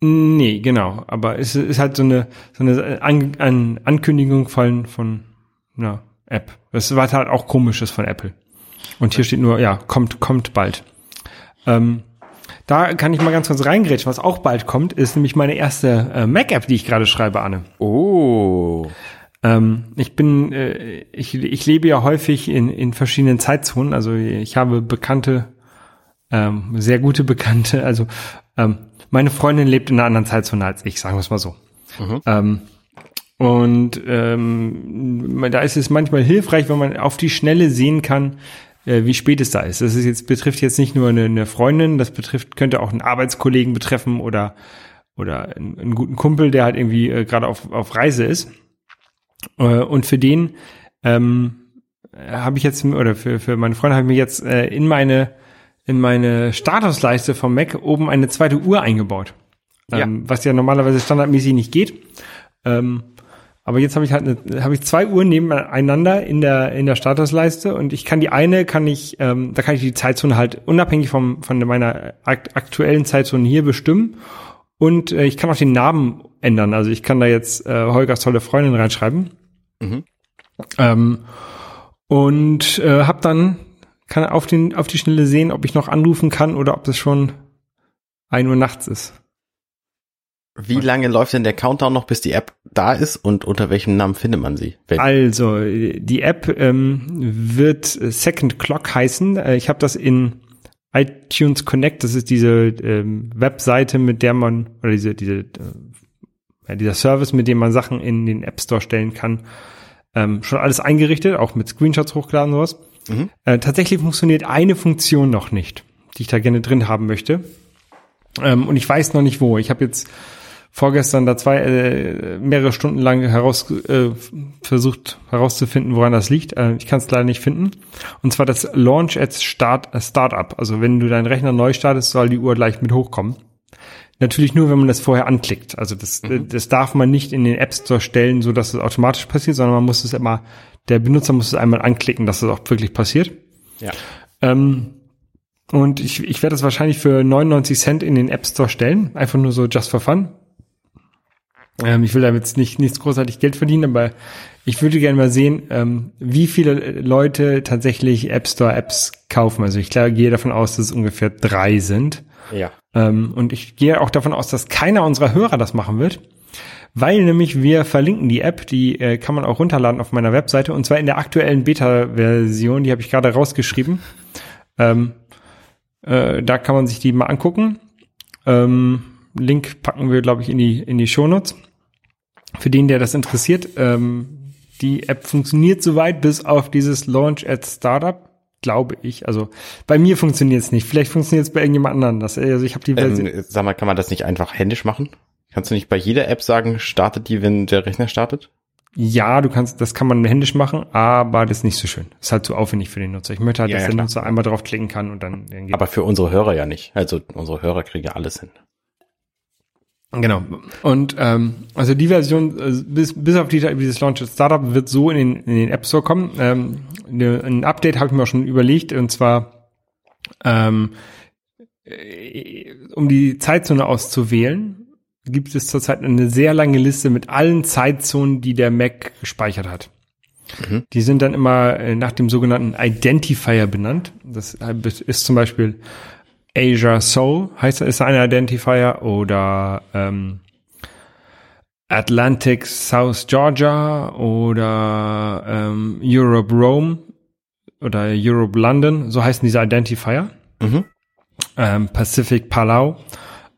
Nee, genau. Aber es ist halt so eine, so eine An An Ankündigung von, von einer App. Das war halt auch komisches von Apple. Und hier steht nur, ja, kommt, kommt bald. Ähm, da kann ich mal ganz kurz reingrätschen. Was auch bald kommt, ist nämlich meine erste äh, Mac-App, die ich gerade schreibe, Anne. Oh. Ähm, ich bin, äh, ich, ich lebe ja häufig in, in verschiedenen Zeitzonen. Also ich habe Bekannte ähm, sehr gute Bekannte. Also ähm, meine Freundin lebt in einer anderen Zeitzone als ich, sagen wir es mal so. Mhm. Ähm, und ähm, da ist es manchmal hilfreich, wenn man auf die Schnelle sehen kann, äh, wie spät es da ist. Das ist jetzt betrifft jetzt nicht nur eine, eine Freundin, das betrifft könnte auch einen Arbeitskollegen betreffen oder oder einen, einen guten Kumpel, der halt irgendwie äh, gerade auf, auf Reise ist. Äh, und für den ähm, habe ich jetzt oder für für meine Freundin habe ich mir jetzt äh, in meine in meine Statusleiste vom Mac oben eine zweite Uhr eingebaut. Ja. Ähm, was ja normalerweise standardmäßig nicht geht. Ähm, aber jetzt habe ich halt eine, habe ich zwei Uhren nebeneinander in der in der Statusleiste und ich kann die eine kann ich ähm, da kann ich die Zeitzone halt unabhängig vom von meiner aktuellen Zeitzone hier bestimmen und äh, ich kann auch den Namen ändern. Also ich kann da jetzt äh, Holgers tolle Freundin reinschreiben mhm. ähm, und äh, habe dann kann auf, den, auf die Schnelle sehen, ob ich noch anrufen kann oder ob es schon ein Uhr nachts ist. Wie lange läuft denn der Countdown noch, bis die App da ist und unter welchem Namen findet man sie? Wenn also, die App ähm, wird Second Clock heißen. Äh, ich habe das in iTunes Connect, das ist diese ähm, Webseite, mit der man, oder diese, diese, äh, dieser Service, mit dem man Sachen in den App Store stellen kann, ähm, schon alles eingerichtet, auch mit Screenshots hochgeladen und sowas. Mhm. Äh, tatsächlich funktioniert eine Funktion noch nicht, die ich da gerne drin haben möchte. Ähm, und ich weiß noch nicht wo. Ich habe jetzt vorgestern da zwei äh, mehrere Stunden lang heraus äh, versucht herauszufinden, woran das liegt. Äh, ich kann es leider nicht finden. Und zwar das Launch at Start äh, Startup. Also wenn du deinen Rechner neu startest, soll die Uhr gleich mit hochkommen. Natürlich nur, wenn man das vorher anklickt. Also das, mhm. das darf man nicht in den App Store stellen, so dass es automatisch passiert, sondern man muss es immer Der Benutzer muss es einmal anklicken, dass das auch wirklich passiert. Ja. Ähm, und ich, ich werde das wahrscheinlich für 99 Cent in den App Store stellen. Einfach nur so just for fun. Ähm, ich will damit jetzt nicht nichts großartig Geld verdienen, aber ich würde gerne mal sehen, ähm, wie viele Leute tatsächlich App Store Apps kaufen. Also ich klar, gehe davon aus, dass es ungefähr drei sind. Ja. Ähm, und ich gehe auch davon aus, dass keiner unserer Hörer das machen wird. Weil nämlich wir verlinken die App, die äh, kann man auch runterladen auf meiner Webseite und zwar in der aktuellen Beta-Version, die habe ich gerade rausgeschrieben. Ähm, äh, da kann man sich die mal angucken. Ähm, Link packen wir, glaube ich, in die, in die Shownotes. Für den, der das interessiert, ähm, die App funktioniert soweit bis auf dieses Launch at Startup, glaube ich. Also bei mir funktioniert es nicht. Vielleicht funktioniert es bei irgendjemand anderem. Das, also ich habe die Version. Ähm, sag mal, kann man das nicht einfach händisch machen? Kannst du nicht bei jeder App sagen, startet die, wenn der Rechner startet? Ja, du kannst, das kann man händisch machen, aber das ist nicht so schön. Ist halt zu aufwendig für den Nutzer. Ich möchte halt, Ja, dass ja, der klar. Nutzer einmal draufklicken kann und dann, dann geht Aber für unsere Hörer ja nicht. Also unsere Hörer kriegen ja alles hin. Genau. Und ähm, also die Version, äh, bis, bis auf die, dieses Launch Startup wird so in den, in den App Store kommen. Ähm, ne, ein Update habe ich mir auch schon überlegt, und zwar ähm, äh, um die Zeitzone auszuwählen, gibt es zurzeit eine sehr lange Liste mit allen Zeitzonen, die der Mac gespeichert hat. Mhm. Die sind dann immer äh, nach dem sogenannten Identifier benannt. Das ist zum Beispiel Asia Soul, heißt ist ein Identifier oder ähm, Atlantic South Georgia oder ähm, Europe Rome oder Europe London, so heißen diese Identifier. Mhm. Ähm, Pacific Palau.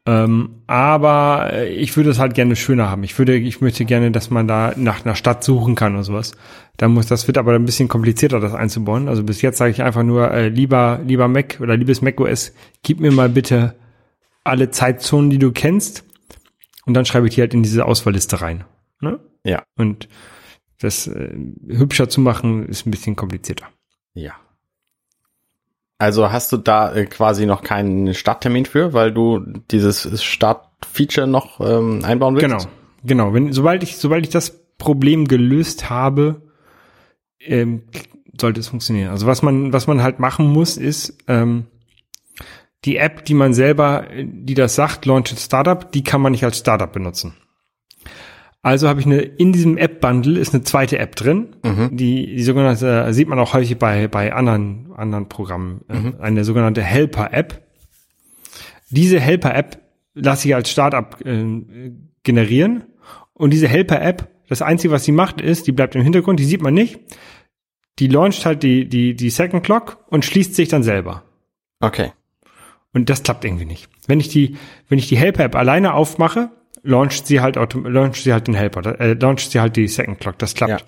Ähm, aber äh, ich würde es halt gerne schöner haben. Ich würde, ich möchte gerne, dass man da nach einer Stadt suchen kann oder sowas. Da muss, das wird aber ein bisschen komplizierter, das einzubauen. Also bis jetzt sage ich einfach nur, äh, lieber, lieber Mac oder liebes Mac OS, gib mir mal bitte alle Zeitzonen, die du kennst. Und dann schreibe ich die halt in diese Auswahlliste rein. Ne? Ja. Und das äh, hübscher zu machen, ist ein bisschen komplizierter. Ja. Also hast du da äh, quasi noch keinen Starttermin für, weil du dieses Startfeature noch ähm, einbauen willst? Genau, genau. Wenn, sobald ich, sobald ich das Problem gelöst habe, ähm, sollte es funktionieren. Also was man, was man halt machen muss, ist ähm, die App, die man selber, die das sagt, Launch Startup, die kann man nicht als Startup benutzen. Also habe ich eine, in diesem App-Bundle ist eine zweite App drin, die, die sogenannte, sieht man auch häufig bei, bei anderen, anderen Programmen, äh, eine sogenannte Helper-App. Diese Helper-App lasse ich als Startup äh, generieren und diese Helper-App, das Einzige, was sie macht, ist, die bleibt im Hintergrund, die sieht man nicht, die launcht halt die, die, die Second Clock und schließt sich dann selber. Okay. Und das klappt irgendwie nicht. Wenn ich die, wenn ich die Helper-App alleine aufmache, launcht sie halt launcht sie halt den Helper, äh, launcht sie halt die Second Clock. Das klappt. Ja.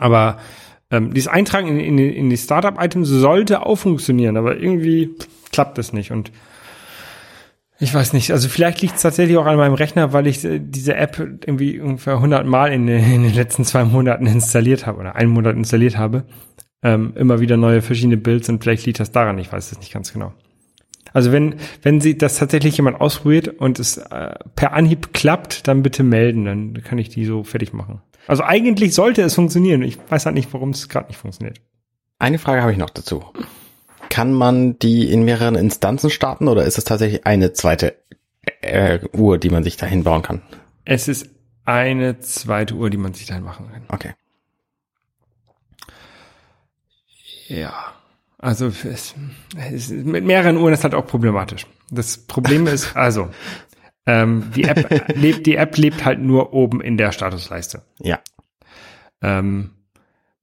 Aber ähm, dieses Eintragen in, in, die- in die Startup-Items sollte auch funktionieren, aber irgendwie klappt es nicht. Und ich weiß nicht, also vielleicht liegt es tatsächlich auch an meinem Rechner, weil ich äh, diese App irgendwie ungefähr 100 Mal in, den- in den letzten zwei Monaten installiert habe oder einen Monat installiert habe. Ähm, immer wieder neue verschiedene Builds und vielleicht liegt das daran, ich weiß es nicht ganz genau. Also wenn, wenn sie das tatsächlich jemand ausprobiert und es äh, per Anhieb klappt, dann bitte melden, dann kann ich die so fertig machen. Also eigentlich sollte es funktionieren. Ich weiß halt nicht, warum es gerade nicht funktioniert. Eine Frage habe ich noch dazu. Kann man die in mehreren Instanzen starten oder ist es tatsächlich eine zweite äh, Uhr, die man sich dahin bauen kann? Es ist eine zweite Uhr, die man sich dann machen kann. Okay. Ja. Also es, es, mit mehreren Uhren ist halt auch problematisch. Das Problem ist also, ähm, die App lebt, die App lebt halt nur oben in der Statusleiste. Ja. Ähm,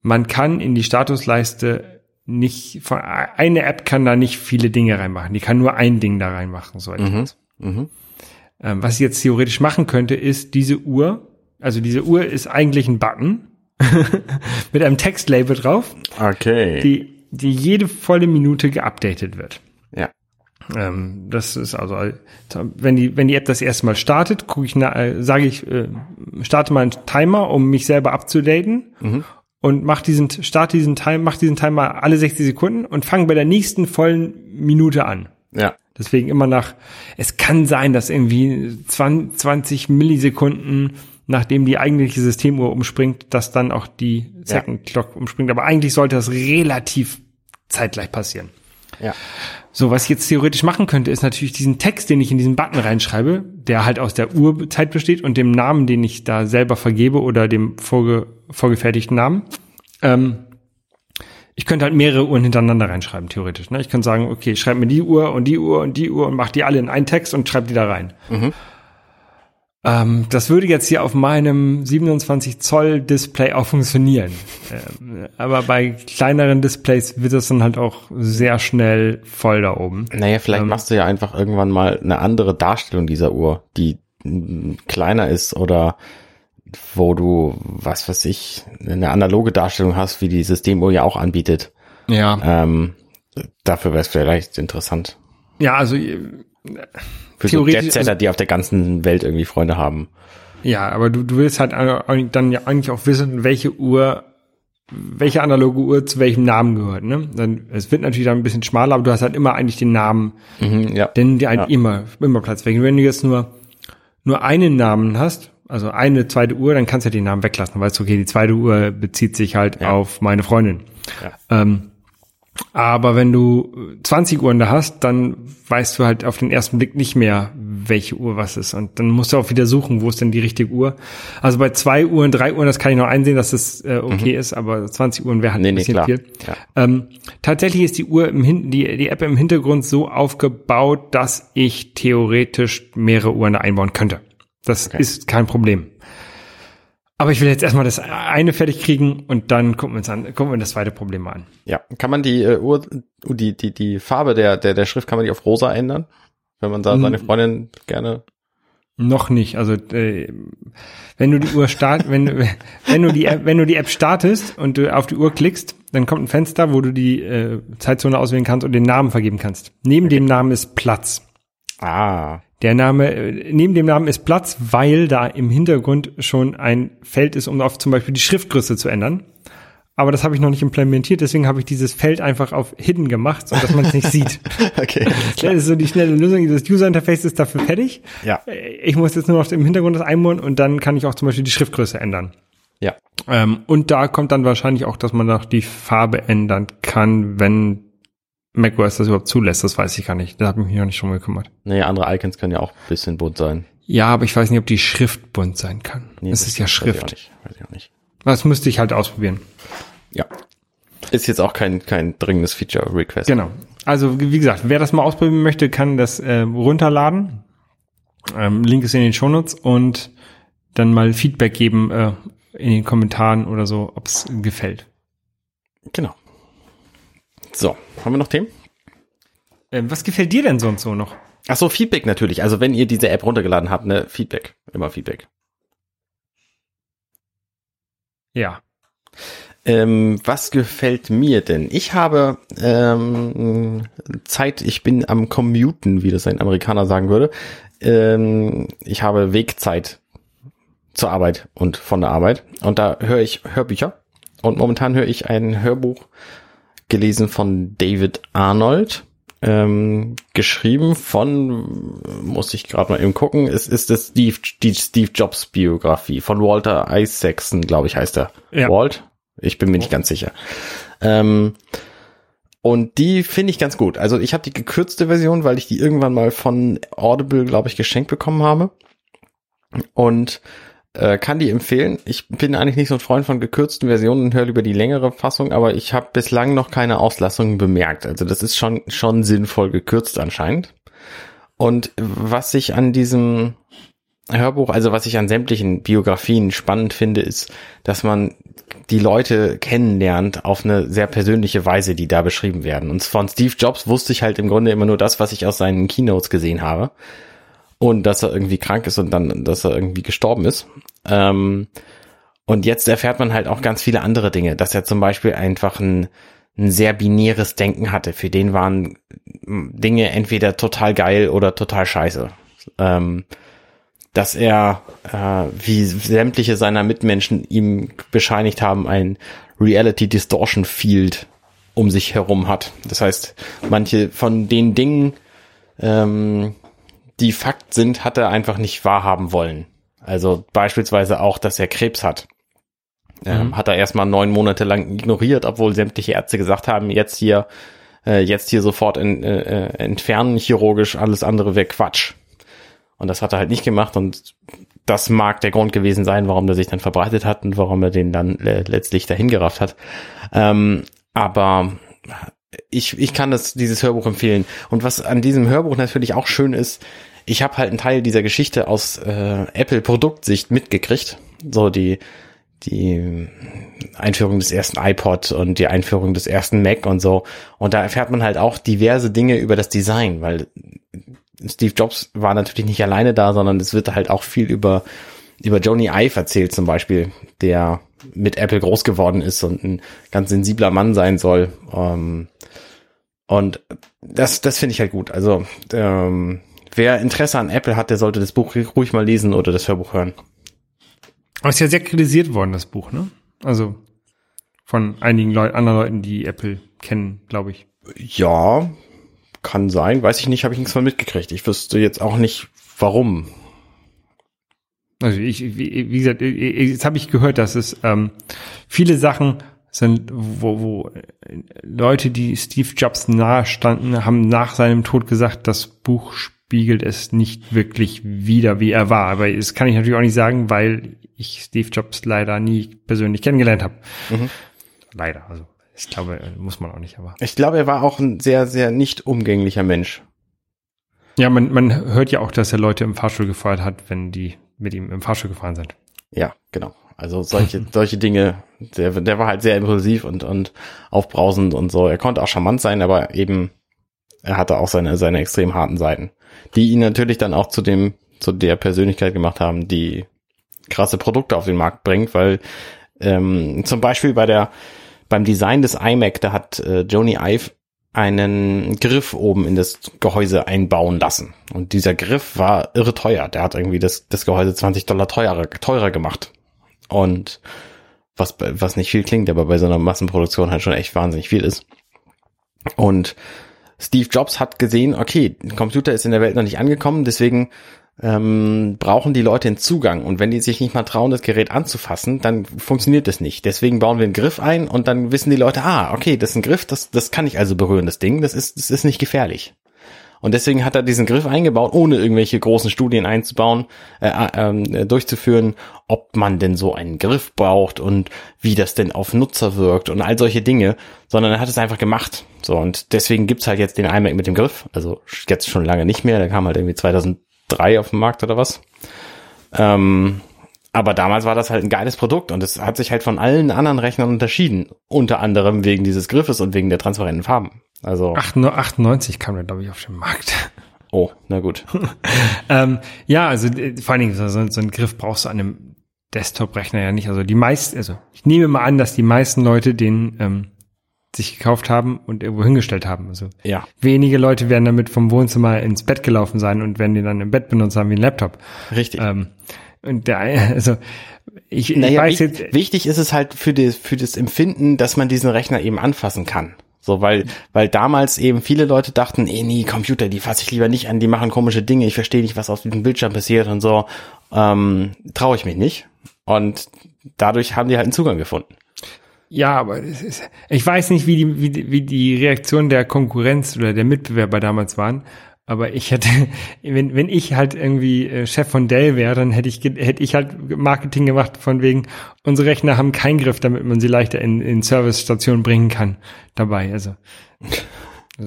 man kann in die Statusleiste nicht, von, eine App kann da nicht viele Dinge reinmachen. Die kann nur ein Ding da reinmachen, so etwas. Mhm. Ähm, was ich jetzt theoretisch machen könnte, ist diese Uhr, also diese Uhr ist eigentlich ein Button mit einem Textlabel drauf, Okay. die, die jede volle Minute geupdatet wird. ja. Ähm, das ist also, wenn die, wenn die App das erste Mal startet, gucke ich, äh, sage ich, äh, starte mal einen Timer, um mich selber abzudaten und mach diesen, starte diesen Timer, mach diesen Timer alle 60 Sekunden und fange bei der nächsten vollen Minute an. Ja. Deswegen immer nach, es kann sein, dass irgendwie 20, 20 Millisekunden, nachdem die eigentliche Systemuhr umspringt, dass dann auch die Second Clock umspringt. Aber eigentlich sollte das relativ zeitgleich passieren. Ja. So, was ich jetzt theoretisch machen könnte, ist natürlich diesen Text, den ich in diesen Button reinschreibe, der halt aus der Uhrzeit besteht und dem Namen, den ich da selber vergebe oder dem vorge vorgefertigten Namen. Ähm, ich könnte halt mehrere Uhren hintereinander reinschreiben, theoretisch. Ne? Ich könnte sagen, okay, ich schreibe mir die Uhr und die Uhr und die Uhr und mache die alle in einen Text und schreibe die da rein. Ähm, das würde jetzt hier auf meinem 27 Zoll Display auch funktionieren. Ähm, aber bei kleineren Displays wird das dann halt auch sehr schnell voll da oben. Naja, vielleicht Ähm. machst du ja einfach irgendwann mal eine andere Darstellung dieser Uhr, die kleiner ist oder wo du, was weiß ich, eine analoge Darstellung hast, wie die Systemuhr ja auch anbietet. Ja. Ähm, dafür wäre es vielleicht interessant. Ja, also Für so Jetsetter, die auf der ganzen Welt irgendwie Freunde haben. Ja, aber du, du willst halt dann ja eigentlich auch wissen, welche Uhr, welche analoge Uhr zu welchem Namen gehört, ne? Dann, es wird natürlich dann ein bisschen schmaler, aber du hast halt immer eigentlich den Namen, Mhm, ja. denn die halt Ja. immer, immer Platz weg. Wenn du jetzt nur, nur einen Namen hast, also eine zweite Uhr, dann kannst du ja den Namen weglassen, weißt du, okay, die zweite Uhr bezieht sich halt Ja. auf meine Freundin. Ja. Ähm, aber wenn du 20 Uhren da hast, dann weißt du halt auf den ersten Blick nicht mehr, welche Uhr was ist. Und dann musst du auch wieder suchen, wo ist denn die richtige Uhr. Also bei zwei Uhren, drei Uhren, das kann ich noch einsehen, dass das äh, okay ist, aber 20 Uhren wäre halt Mhm. Nee, ein nee, bisschen klar. viel. Ja. Ähm, tatsächlich ist die Uhr im Hin die, die App im Hintergrund so aufgebaut, dass ich theoretisch mehrere Uhren da einbauen könnte. Das ist kein Problem. Aber ich will jetzt erstmal das eine fertig kriegen und dann gucken wir uns an, gucken wir das zweite Problem an. Ja. Kann man die äh, Uhr, die, die, die Farbe der, der, der Schrift, kann man die auf rosa ändern? Wenn man da seine Freundin gerne. Noch nicht. Also äh, wenn du die Uhr start, wenn du wenn du die App, wenn du die App startest und du auf die Uhr klickst, dann kommt ein Fenster, wo du die äh, Zeitzone auswählen kannst und den Namen vergeben kannst. Neben dem Namen ist Platz. Ah. Der Name äh, neben dem Namen ist Platz, weil da im Hintergrund schon ein Feld ist, um auf zum Beispiel die Schriftgröße zu ändern. Aber das habe ich noch nicht implementiert, deswegen habe ich dieses Feld einfach auf Hidden gemacht, so dass man es nicht sieht. Okay. Das ist so die schnelle Lösung. Das User Interface ist dafür fertig. Ja. Ich muss jetzt nur noch im Hintergrund das einbauen und dann kann ich auch zum Beispiel die Schriftgröße ändern. Ja. Ähm, und da kommt dann wahrscheinlich auch, dass man noch die Farbe ändern kann, wenn macOS das überhaupt zulässt. Das weiß ich gar nicht. Da habe ich mich noch nicht schon gekümmert. Nee, andere Icons können ja auch ein bisschen bunt sein. Ja, aber ich weiß nicht, ob die Schrift bunt sein kann. Nee, das ist ja Weiß ich auch Schrift. nicht. Weiß ich auch nicht. Das müsste ich halt ausprobieren. Ja. Ist jetzt auch kein, kein dringendes Feature-Request. Genau. Also wie gesagt, wer das mal ausprobieren möchte, kann das äh, runterladen. Ähm, Link ist in den Shownotes und dann mal Feedback geben äh, in den Kommentaren oder so, ob es gefällt. Genau. So, haben wir noch Themen? Ähm, was gefällt dir denn sonst so noch? Ach so, Feedback natürlich. Also wenn ihr diese App runtergeladen habt, ne, Feedback. Immer Feedback. Ja. Ähm, was gefällt mir denn? Ich habe ähm, Zeit, ich bin am Commuten, wie das ein Amerikaner sagen würde. Ähm, ich habe Wegzeit zur Arbeit und von der Arbeit. Und da höre ich Hörbücher. Und momentan höre ich ein Hörbuch gelesen von David Arnold. Ähm, geschrieben von, muss ich gerade mal eben gucken, es ist das Steve, die Steve Jobs Biografie von Walter Isaacson, glaube ich, heißt er. Ja. Walt? Ich bin mir nicht ganz sicher. Ähm, und die finde ich ganz gut. Also ich habe die gekürzte Version, weil ich die irgendwann mal von Audible, glaube ich, geschenkt bekommen habe. Und äh, kann die empfehlen. Ich bin eigentlich nicht so ein Freund von gekürzten Versionen und höre lieber die längere Fassung, aber ich habe bislang noch keine Auslassungen bemerkt. Also das ist schon, schon sinnvoll gekürzt anscheinend. Und was ich an diesem Hörbuch, also was ich an sämtlichen Biografien spannend finde, ist, dass man die Leute kennenlernt auf eine sehr persönliche Weise, die da beschrieben werden. Und von Steve Jobs wusste ich halt im Grunde immer nur das, was ich aus seinen Keynotes gesehen habe. Und dass er irgendwie krank ist und dann, dass er irgendwie gestorben ist. Ähm, und jetzt erfährt man halt auch ganz viele andere Dinge, dass er zum Beispiel einfach ein, ein sehr binäres Denken hatte. Für den waren Dinge entweder total geil oder total scheiße. Ähm, dass er, äh, wie sämtliche seiner Mitmenschen ihm bescheinigt haben, ein Reality Distortion Field um sich herum hat. Das heißt, manche von den Dingen, ähm, die Fakt sind, hat er einfach nicht wahrhaben wollen. Also beispielsweise auch, dass er Krebs hat. Ähm, Mhm. Hat er erstmal neun Monate lang ignoriert, obwohl sämtliche Ärzte gesagt haben, jetzt hier, äh, jetzt hier sofort in, äh, äh, entfernen, chirurgisch, alles andere wäre Quatsch. Und das hat er halt nicht gemacht und das mag der Grund gewesen sein, warum er sich dann verbreitet hat und warum er den dann äh, letztlich dahin gerafft hat. Ähm, aber ich, ich kann das, dieses Hörbuch empfehlen. Und was an diesem Hörbuch natürlich auch schön ist, ich habe halt einen Teil dieser Geschichte aus äh, Apple-Produktsicht mitgekriegt. So die, die Einführung des ersten iPod und die Einführung des ersten Mac und so. Und da erfährt man halt auch diverse Dinge über das Design, weil Steve Jobs war natürlich nicht alleine da, sondern es wird halt auch viel über, über Johnny Ive erzählt zum Beispiel, der mit Apple groß geworden ist und ein ganz sensibler Mann sein soll. Ähm, und das, das finde ich halt gut. Also ähm, wer Interesse an Apple hat, der sollte das Buch ruhig mal lesen oder das Hörbuch hören. Aber es ist ja sehr kritisiert worden, das Buch, ne? Also von einigen Leu anderen Leuten, die Apple kennen, glaube ich. Ja, kann sein. Weiß ich nicht, habe ich nichts von mitgekriegt. Ich wüsste jetzt auch nicht, warum. Also ich, wie, wie gesagt, jetzt habe ich gehört, dass es ähm, viele Sachen sind, wo, wo Leute, die Steve Jobs nahe standen, haben nach seinem Tod gesagt, das Buch spiegelt es nicht wirklich wider, wie er war. Aber das kann ich natürlich auch nicht sagen, weil ich Steve Jobs leider nie persönlich kennengelernt habe. Leider, also ich glaube, muss man auch nicht, aber. Ich glaube, er war auch ein sehr, sehr nicht umgänglicher Mensch. Ja, man, man hört ja auch, dass er Leute im Fahrstuhl gefeuert hat, wenn die mit ihm im Fahrstuhl gefahren sind. Ja, genau. Also solche, solche Dinge, der, der war halt sehr impulsiv und, und aufbrausend und so. Er konnte auch charmant sein, aber eben, er hatte auch seine, seine extrem harten Seiten, die ihn natürlich dann auch zu dem, zu der Persönlichkeit gemacht haben, die krasse Produkte auf den Markt bringt, weil ähm, zum Beispiel bei der, beim Design des iMac, da hat äh, Joni Ive einen Griff oben in das Gehäuse einbauen lassen. Und dieser Griff war irre teuer. Der hat irgendwie das, das Gehäuse 20 Dollar teurer, teurer gemacht. Und was, was nicht viel klingt, aber bei so einer Massenproduktion halt schon echt wahnsinnig viel ist. Und Steve Jobs hat gesehen, okay, ein Computer ist in der Welt noch nicht angekommen, deswegen ähm, brauchen die Leute einen Zugang. Und wenn die sich nicht mal trauen, das Gerät anzufassen, dann funktioniert das nicht. Deswegen bauen wir einen Griff ein und dann wissen die Leute, ah, okay, das ist ein Griff, das, das kann ich also berühren, das Ding, das ist, das ist nicht gefährlich. Und deswegen hat er diesen Griff eingebaut, ohne irgendwelche großen Studien einzubauen, äh, äh, durchzuführen, ob man denn so einen Griff braucht und wie das denn auf Nutzer wirkt und all solche Dinge, sondern er hat es einfach gemacht. So, und deswegen gibt's halt jetzt den iMac mit dem Griff, also jetzt schon lange nicht mehr, der kam halt irgendwie 2003 auf den Markt oder was. Ähm, aber damals war das halt ein geiles Produkt und es hat sich halt von allen anderen Rechnern unterschieden. Unter anderem wegen dieses Griffes und wegen der transparenten Farben. Also, 98 kam der, glaube ich, auf den Markt. oh, na gut. ähm, ja, also äh, vor allen Dingen so, so, einen Griff brauchst du an einem Desktop-Rechner ja nicht. Also die meisten, also ich nehme mal an, dass die meisten Leute den ähm, sich gekauft haben und irgendwo hingestellt haben. Also Ja. wenige Leute werden damit vom Wohnzimmer ins Bett gelaufen sein und werden den dann im Bett benutzt haben wie ein Laptop. Richtig. Ähm, und der, also ich, ich naja, weiß wich- jetzt, wichtig ist es halt für das, für das Empfinden, dass man diesen Rechner eben anfassen kann. So, weil, weil damals eben viele Leute dachten, eh, nee, Computer, die fasse ich lieber nicht an, die machen komische Dinge, ich verstehe nicht, was auf diesem Bildschirm passiert und so, ähm, traue ich mich nicht. Und dadurch haben die halt einen Zugang gefunden. Ja, aber ist, ich weiß nicht, wie die, wie, wie die Reaktion der Konkurrenz oder der Mitbewerber damals waren. Aber ich hätte, wenn, wenn ich halt irgendwie äh, Chef von Dell wäre, dann hätte ich, hätte ich halt Marketing gemacht von wegen, unsere Rechner haben keinen Griff, damit man sie leichter in, in Servicestationen bringen kann dabei. Also, äh,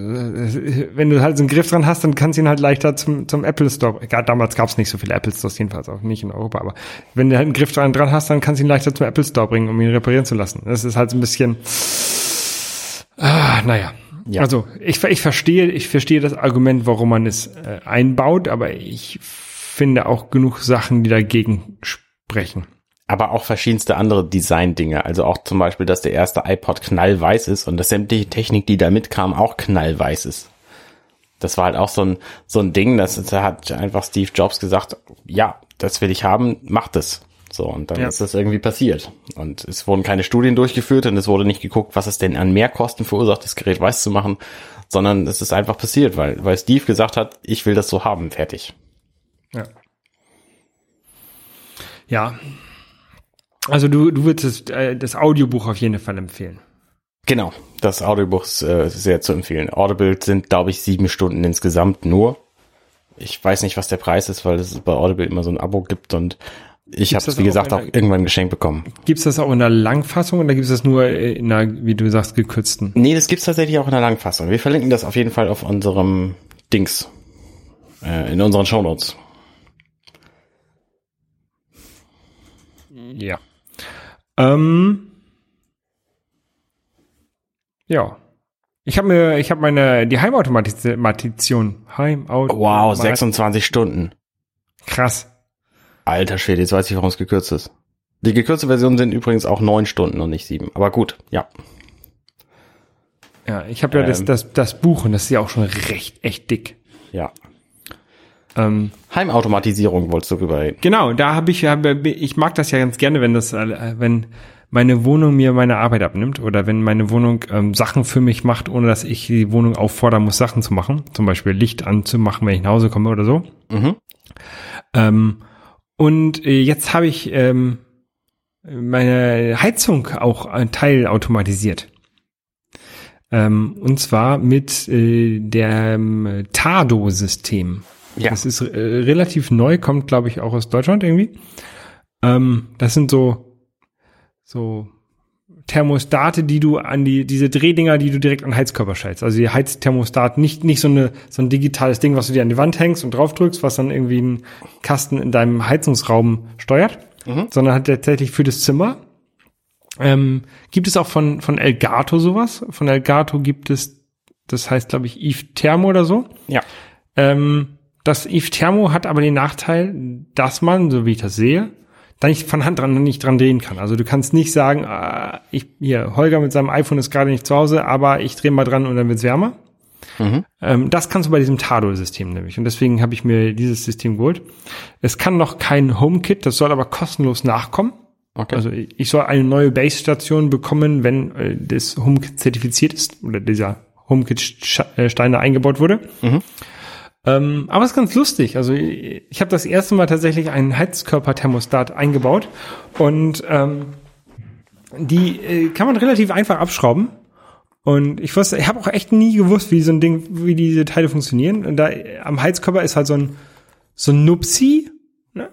wenn du halt so einen Griff dran hast, dann kannst du ihn halt leichter zum, zum Apple Store. Ja, damals gab es nicht so viele Apple Stores, jedenfalls auch nicht in Europa. Aber wenn du halt einen Griff dran, dran hast, dann kannst du ihn leichter zum Apple Store bringen, um ihn reparieren zu lassen. Das ist halt so ein bisschen, ah, naja. Ja. Also ich, ich verstehe, ich verstehe das Argument, warum man es äh, einbaut, aber ich finde auch genug Sachen, die dagegen sprechen. aber auch verschiedenste andere Design-Dinge. Also auch zum Beispiel, dass der erste iPod knallweiß ist und dass sämtliche Technik, die da mitkam, auch knallweiß ist. Das war halt auch so ein, so ein Ding, das da hat einfach Steve Jobs gesagt, ja, das will ich haben, macht es. So, und dann Ja. ist das irgendwie passiert. Und es wurden keine Studien durchgeführt und es wurde nicht geguckt, was es denn an Mehrkosten verursacht, das Gerät weiß zu machen, sondern es ist einfach passiert, weil, weil Steve gesagt hat, ich will das so haben, fertig. Ja. Ja. Also du, du würdest das, äh, das Audiobuch auf jeden Fall empfehlen. Genau, das Audiobuch ist äh, sehr zu empfehlen. Audible sind, glaube ich, sieben Stunden insgesamt nur. Ich weiß nicht, was der Preis ist, weil es bei Audible immer so ein Abo gibt und ich habe es, wie auch gesagt, auch der- irgendwann geschenkt bekommen. Gibt's das auch in der Langfassung oder gibt's das nur in einer, wie du sagst, gekürzten? Nee, das gibt's tatsächlich auch in der Langfassung. Wir verlinken das auf jeden Fall auf unserem Dings, äh, in unseren Shownotes. Ja. Ähm, ja. Ich habe mir, ich habe meine, die Heimautomatisation, Heimaut. Wow, 26 Stunden. Krass. Alter Schwede, jetzt weiß ich, warum es gekürzt ist. Die gekürzte Version sind übrigens auch neun Stunden und nicht sieben. Aber gut, ja. Ja, ich habe ja das, Ähm. das, das Buch und das ist ja auch schon recht, echt dick. Ja. Ähm, Heimautomatisierung wolltest du rüber reden. Genau, da habe ich, hab, ich mag das ja ganz gerne, wenn das, wenn meine Wohnung mir meine Arbeit abnimmt oder wenn meine Wohnung ähm, Sachen für mich macht, ohne dass ich die Wohnung auffordern muss, Sachen zu machen. Zum Beispiel Licht anzumachen, wenn ich nach Hause komme oder so. Mhm. Ähm, und äh, jetzt habe ich ähm, meine Heizung auch ein Teil automatisiert. Ähm, und zwar mit äh, dem Tado-System. Ja. Das ist äh, relativ neu, kommt, glaube ich, auch aus Deutschland irgendwie. Ähm, das sind so, so Thermostate, die du an die, diese Drehdinger, die du direkt an den Heizkörper stellst. Also die Heizthermostat, nicht, nicht so eine, so ein digitales Ding, was du dir an die Wand hängst und draufdrückst, was dann irgendwie einen Kasten in deinem Heizungsraum steuert, sondern halt tatsächlich für das Zimmer. Ähm, gibt es auch von, von Elgato sowas? Von Elgato gibt es, das heißt, glaube ich, Eve Thermo oder so. Ja. Ähm, das Eve Thermo hat aber den Nachteil, dass man, so wie ich das sehe, da nicht von Hand dran nicht dran drehen kann. Also du kannst nicht sagen, ah, ich hier Holger mit seinem iPhone ist gerade nicht zu Hause, aber ich drehe mal dran und dann wird's wärmer. Ähm, das kannst du bei diesem Tado-System nämlich. Und deswegen habe ich mir dieses System geholt. Es kann noch kein HomeKit, das soll aber kostenlos nachkommen. Okay. Also ich soll eine neue Base-Station bekommen, wenn äh, das HomeKit zertifiziert ist oder dieser HomeKit-Steiner eingebaut wurde. Ähm, aber es ist ganz lustig. Also ich, habe das erste Mal tatsächlich einen Heizkörperthermostat eingebaut und ähm, die äh, kann man relativ einfach abschrauben. Und ich wusste, ich habe auch echt nie gewusst, wie so ein Ding, wie diese Teile funktionieren. Und da äh, am Heizkörper ist halt so ein so ein Nupsi. Ne?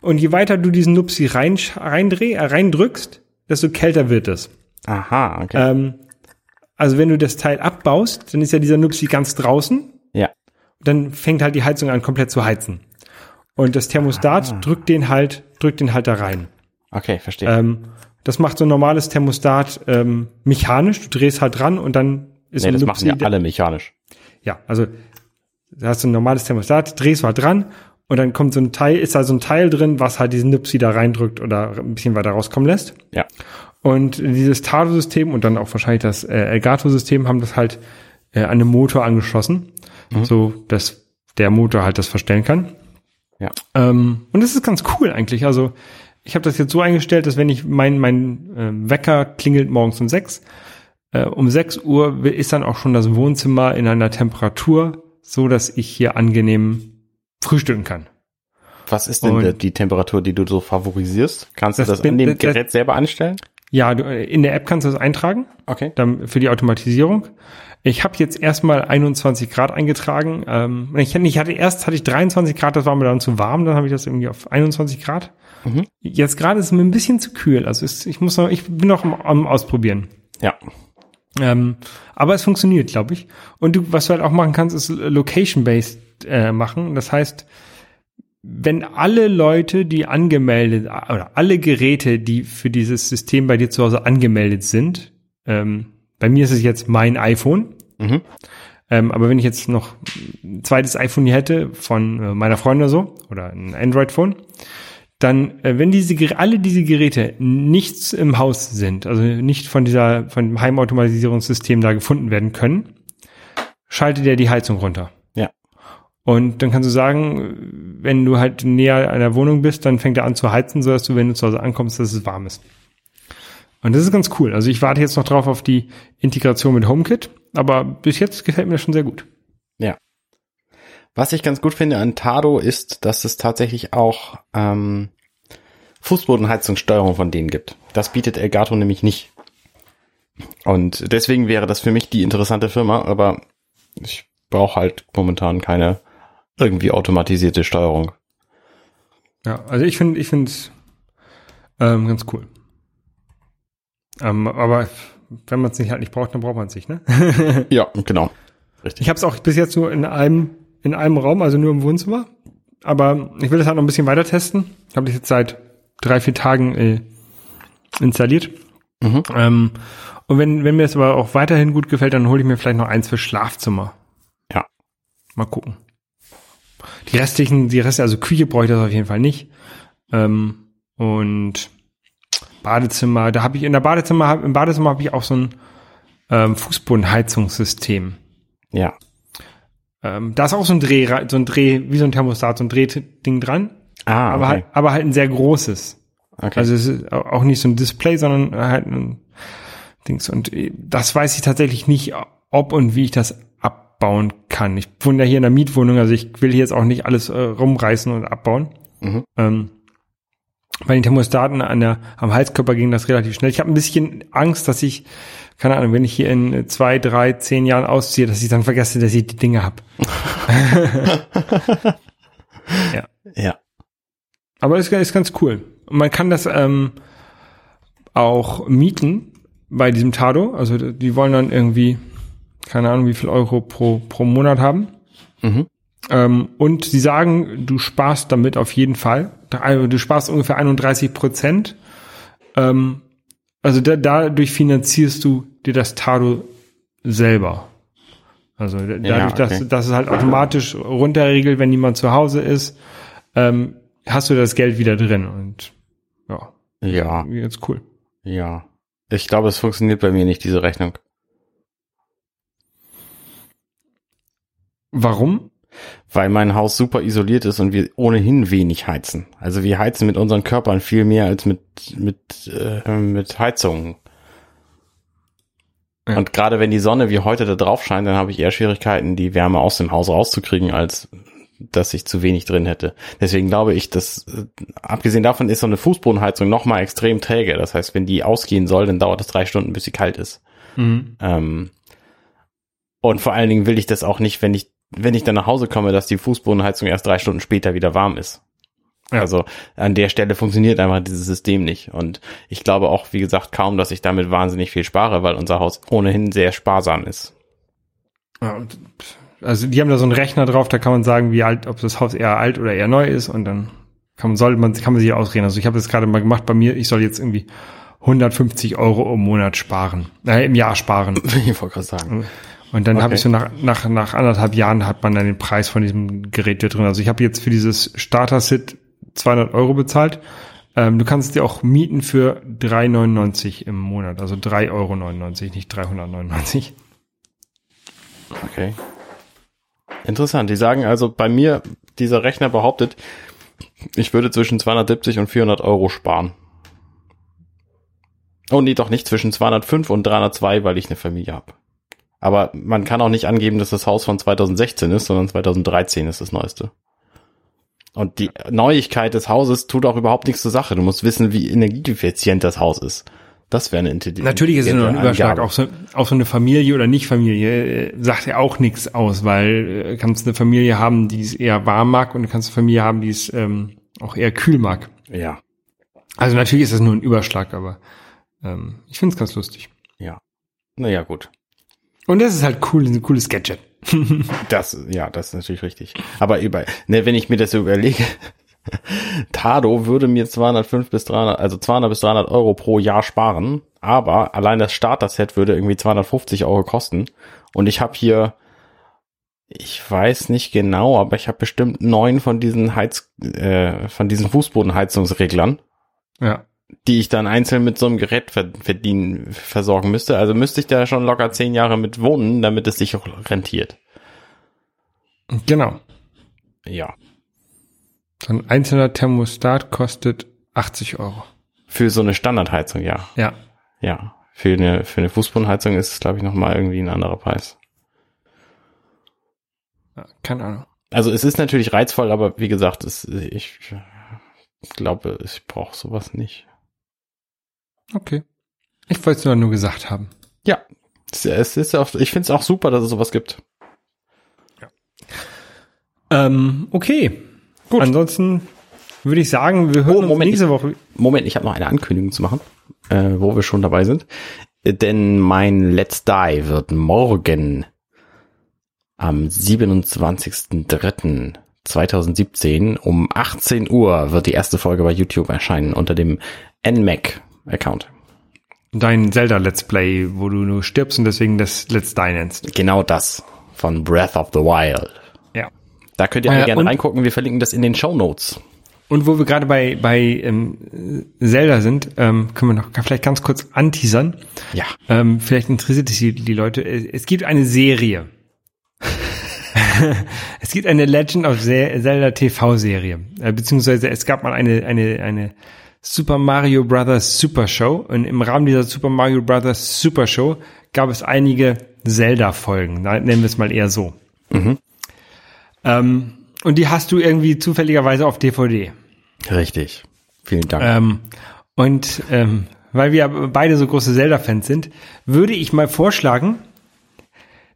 Und je weiter du diesen Nupsi rein, reindreh, äh, reindrückst, desto kälter wird es. Aha, okay. Ähm, also wenn du das Teil abbaust, dann ist ja dieser Nupsi ganz draußen. ja. Dann fängt halt die Heizung an, komplett zu heizen. Und das Thermostat drückt den halt, drückt den halt da rein. Okay, verstehe. Ähm, das macht so ein normales Thermostat ähm, mechanisch. Du drehst halt dran und dann ist nee, das Nupsi, machen ja alle mechanisch. ja, also da hast du ein normales Thermostat, drehst mal dran und dann kommt so ein Teil, ist da so ein Teil drin, was halt diesen Nupsi da reindrückt oder ein bisschen weiter rauskommen lässt. Ja. Und dieses Tado-System und dann auch wahrscheinlich das äh, Elgato-System haben das halt äh, an den Motor angeschlossen, so dass der Motor halt das verstellen kann. Ja. Ähm, und das ist ganz cool eigentlich. Also ich habe das jetzt so eingestellt, dass wenn ich mein mein ähm, Wecker klingelt morgens um sechs, äh, um sechs Uhr ist dann auch schon das Wohnzimmer in einer Temperatur, so dass ich hier angenehm frühstücken kann. Was ist denn Und- die, Temperatur, die du so favorisierst? Kannst du das bin- an dem das- Gerät selber anstellen? Ja, du, äh, in der App kannst du das eintragen. Okay. dann für die Automatisierung. Ich habe jetzt erstmal 21 Grad eingetragen. Ähm, ich, ich hatte erst hatte ich 23 Grad, das war mir dann zu warm, dann habe ich das irgendwie auf 21 Grad. Jetzt gerade ist es mir ein bisschen zu kühl. Also es, ich muss noch, ich bin noch am, am Ausprobieren. Ja. Ähm, aber es funktioniert, glaube ich. Und du, was du halt auch machen kannst, ist Location-based äh, machen. Das heißt, wenn alle Leute, die angemeldet, oder alle Geräte, die für dieses System bei dir zu Hause angemeldet sind, ähm, bei mir ist es jetzt mein iPhone, Mhm. ähm, aber wenn ich jetzt noch ein zweites iPhone hier hätte von äh, meiner Freundin oder so, oder ein Android-Phone, dann, äh, wenn diese alle diese Geräte nichts im Haus sind, also nicht von dieser von dem Heimautomatisierungssystem da gefunden werden können, schaltet er die Heizung runter. Und dann kannst du sagen, wenn du halt näher einer Wohnung bist, dann fängt er an zu heizen, sodass du, wenn du zu Hause ankommst, dass es warm ist. Und das ist ganz cool. Also ich warte jetzt noch drauf auf die Integration mit HomeKit. aber bis jetzt gefällt mir das schon sehr gut. Ja. Was ich ganz gut finde an Tado ist, dass es tatsächlich auch ähm, Fußbodenheizungssteuerung von denen gibt. Das bietet Elgato nämlich nicht. Und deswegen wäre das für mich die interessante Firma, aber ich brauche halt momentan keine irgendwie automatisierte Steuerung. Ja, also ich finde, ich finde es ähm, ganz cool. Ähm, aber wenn man es nicht halt nicht braucht, dann braucht man es nicht, ne? Ja, genau. Ich habe es auch bis jetzt nur in einem in einem Raum, also nur im Wohnzimmer. Aber ich will das halt noch ein bisschen weiter testen. Ich habe das jetzt seit drei vier Tagen äh, installiert. Mhm. Ähm, und wenn wenn mir das aber auch weiterhin gut gefällt, dann hole ich mir vielleicht noch eins für Schlafzimmer. Ja. Mal gucken. Die restlichen, die Reste, also Küche brauche ich das auf jeden Fall nicht. Ähm, und Badezimmer, da habe ich in der Badezimmer, im Badezimmer habe ich auch so ein ähm, Fußbodenheizungssystem. Ja. Ähm, da ist auch so ein Dreh, so ein Dreh, wie so ein Thermostat, so ein Drehding dran, Ah, aber okay. halt, aber halt ein sehr großes. okay. Also es ist au- auch nicht so ein Display, sondern halt ein Dings. Und äh, das weiß ich tatsächlich nicht, ob und wie ich das abbauen kann. Ich wohne ja hier in der Mietwohnung, also ich will hier jetzt auch nicht alles äh, rumreißen und abbauen. Mhm. Ähm, bei den Thermostaten an der, am Halskörper ging das relativ schnell. Ich habe ein bisschen Angst, dass ich, keine Ahnung, wenn ich hier in zwei, drei, zehn Jahren ausziehe, dass ich dann vergesse, dass ich die Dinge habe. ja. ja. Aber ist, ist ganz cool. Und man kann das ähm, auch mieten bei diesem Tado. Also die wollen dann irgendwie, keine Ahnung, wie viel Euro pro, pro Monat haben. Mhm. Ähm, und sie sagen, du sparst damit auf jeden Fall. Also du sparst ungefähr 31 Prozent. Ähm, also da, dadurch finanzierst du dir das Tado selber. Also da- dadurch, Ja, okay. dass, dass es halt automatisch runterregelt, wenn niemand zu Hause ist, ähm, hast du das Geld wieder drin. Und ja, Ja. jetzt cool. Ja. Ich glaube, es funktioniert bei mir nicht, diese Rechnung. Warum? Weil mein Haus super isoliert ist und wir ohnehin wenig heizen. Also wir heizen mit unseren Körpern viel mehr als mit, mit, äh, mit Heizungen. Ja. Und gerade wenn die Sonne wie heute da drauf scheint, dann habe ich eher Schwierigkeiten, die Wärme aus dem Haus rauszukriegen, als dass ich zu wenig drin hätte. Deswegen glaube ich, dass äh, abgesehen davon ist so eine Fußbodenheizung noch mal extrem träge. Das heißt, wenn die ausgehen soll, dann dauert es drei Stunden, bis sie kalt ist. Mhm. Ähm, und vor allen Dingen will ich das auch nicht, wenn ich, wenn ich dann nach Hause komme, dass die Fußbodenheizung erst drei Stunden später wieder warm ist. Ja. Also an der Stelle funktioniert einfach dieses System nicht. Und ich glaube auch, wie gesagt, kaum, dass ich damit wahnsinnig viel spare, weil unser Haus ohnehin sehr sparsam ist. Ja, also die haben da so einen Rechner drauf, da kann man sagen, wie alt, ob das Haus eher alt oder eher neu ist und dann kann man, soll man, kann man sich ausreden. Also ich habe das gerade mal gemacht bei mir, ich soll jetzt irgendwie 150 Euro im Monat sparen, äh, im Jahr sparen. Ich wollte gerade sagen. Und dann habe Okay. ich so nach, nach, nach anderthalb Jahren hat man dann den Preis von diesem Gerät wieder drin. Also ich habe jetzt für dieses Starter-Sit 200 Euro bezahlt. Ähm, du kannst es dir auch mieten für 3,99 im Monat. Also 3,99 Euro, nicht 399. Okay. Interessant. Die sagen also, bei mir, dieser Rechner behauptet, ich würde zwischen 270 und 400 Euro sparen. Oh nee, doch nicht zwischen 205 und 302, weil ich eine Familie habe. Aber man kann auch nicht angeben, dass das Haus von 2016 ist, sondern 2013 ist das neueste. Und die Neuigkeit des Hauses tut auch überhaupt nichts zur Sache. Du musst wissen, wie energieeffizient das Haus ist. Das wäre eine intelligente Natürlich ist es nur ein Überschlag. Auch so, auch so eine Familie oder Nicht-Familie äh, sagt ja auch nichts aus, weil äh, kannst eine Familie haben, die es eher warm mag und du kannst eine Familie haben, die es ähm, auch eher kühl mag. Ja, Also natürlich ist das nur ein Überschlag, aber ähm, ich finde es ganz lustig. ja. Naja, gut. Und das ist halt cool, ein cooles Gadget. Das, ja, das ist natürlich richtig. Aber über, ne, wenn ich mir das so überlege, Tado würde mir 205 bis 300, also 200 bis 300 Euro pro Jahr sparen, aber allein das Starter-Set würde irgendwie 250 Euro kosten. Und ich habe hier, ich weiß nicht genau, aber ich habe bestimmt neun von diesen Heiz, äh, von diesen Fußbodenheizungsreglern, Ja. Die ich dann einzeln mit so einem Gerät ver verdienen, versorgen müsste. Also müsste ich da schon locker zehn Jahre mit wohnen, damit es sich auch rentiert. Genau. Ja. So ein einzelner Thermostat kostet 80 Euro. Für so eine Standardheizung, ja. Ja. Ja. Für eine, für eine Fußbodenheizung ist es, glaube ich, nochmal irgendwie ein anderer Preis. Keine Ahnung. Also es ist natürlich reizvoll, aber wie gesagt, es, ich glaube, ich brauche sowas nicht. Okay. Ich wollte es nur, nur gesagt haben. Ja, es, ist auch, ich finde es auch super, dass es sowas gibt. Ähm, okay. Gut. Ansonsten würde ich sagen, wir hören Oh, uns Moment, nächste ich- Woche. Moment, ich habe noch eine Ankündigung zu machen, äh, wo wir schon dabei sind. Äh, Denn mein Let's Die wird morgen am 27.03.2017 um 18 Uhr wird die erste Folge bei YouTube erscheinen unter dem NMAC-Account. Dein Zelda Let's Play, wo du nur stirbst und deswegen das Let's Die nennst. Genau das von Breath of the Wild. Ja. Da könnt ihr Äh, alle gerne und- reingucken. Wir verlinken das in den Show Notes. Und wo wir gerade bei, bei ähm, Zelda sind, ähm, können wir noch vielleicht ganz kurz anteasern. Ja. Ähm, vielleicht interessiert es die, die Leute. Es gibt eine Serie. es gibt eine Legend of Ze- Zelda TV-Serie. Äh, beziehungsweise es gab mal eine, eine, eine Super Mario Brothers Super Show. Und im Rahmen dieser Super Mario Brothers Super Show gab es einige Zelda-Folgen. Nennen wir es mal eher so. Ähm, und die hast du irgendwie zufälligerweise auf DVD. Richtig. Vielen Dank. Ähm, und ähm, weil wir beide so große Zelda-Fans sind, würde ich mal vorschlagen,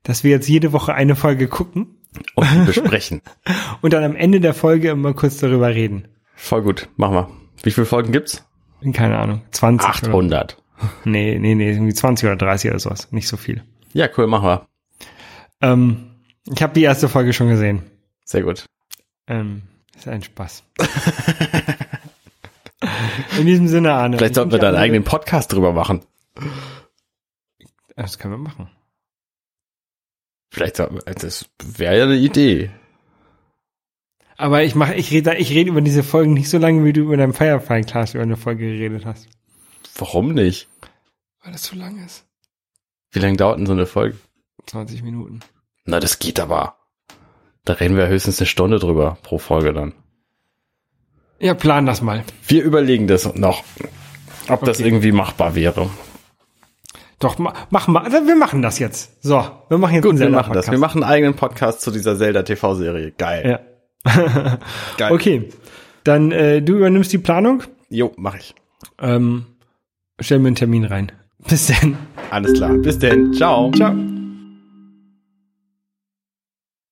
dass wir jetzt jede Woche eine Folge gucken Und besprechen. und dann am Ende der Folge immer kurz darüber reden. Voll gut. Machen wir. Wie viele Folgen gibt's? Keine Ahnung, 20. Oder, 800. nee, nee, nee, irgendwie 20 oder 30 oder sowas. Nicht so viel. Ja, cool, machen wir. Ähm, ich habe die erste Folge schon gesehen. Sehr gut. Ähm, ist ein Spaß. In diesem Sinne, Arne. Vielleicht sollten wir da einen eigenen Podcast drüber machen. Das können wir machen. Vielleicht sollten wir, das wäre ja eine Idee. Aber ich mache, ich rede, ich rede über diese Folgen nicht so lange, wie du über deinem Firefly Class über eine Folge geredet hast. Warum nicht? Weil das zu lang ist. Wie lange dauert denn so eine Folge? 20 Minuten. Na, das geht aber. Da reden wir höchstens eine Stunde drüber pro Folge dann. Ja, plan das mal. Wir überlegen das noch, ob das Okay. irgendwie machbar wäre. Doch, ma, mach mal. Also wir machen das jetzt. So, wir machen jetzt Gut, einen wir machen das. Wir machen einen eigenen Podcast zu dieser Zelda TV-Serie. Geil. Ja. Geil. Okay. Dann äh, du übernimmst die Planung. Jo, mach ich. Ähm, stell mir einen Termin rein. Bis dann. Alles klar. Bis denn. Ciao. Ciao.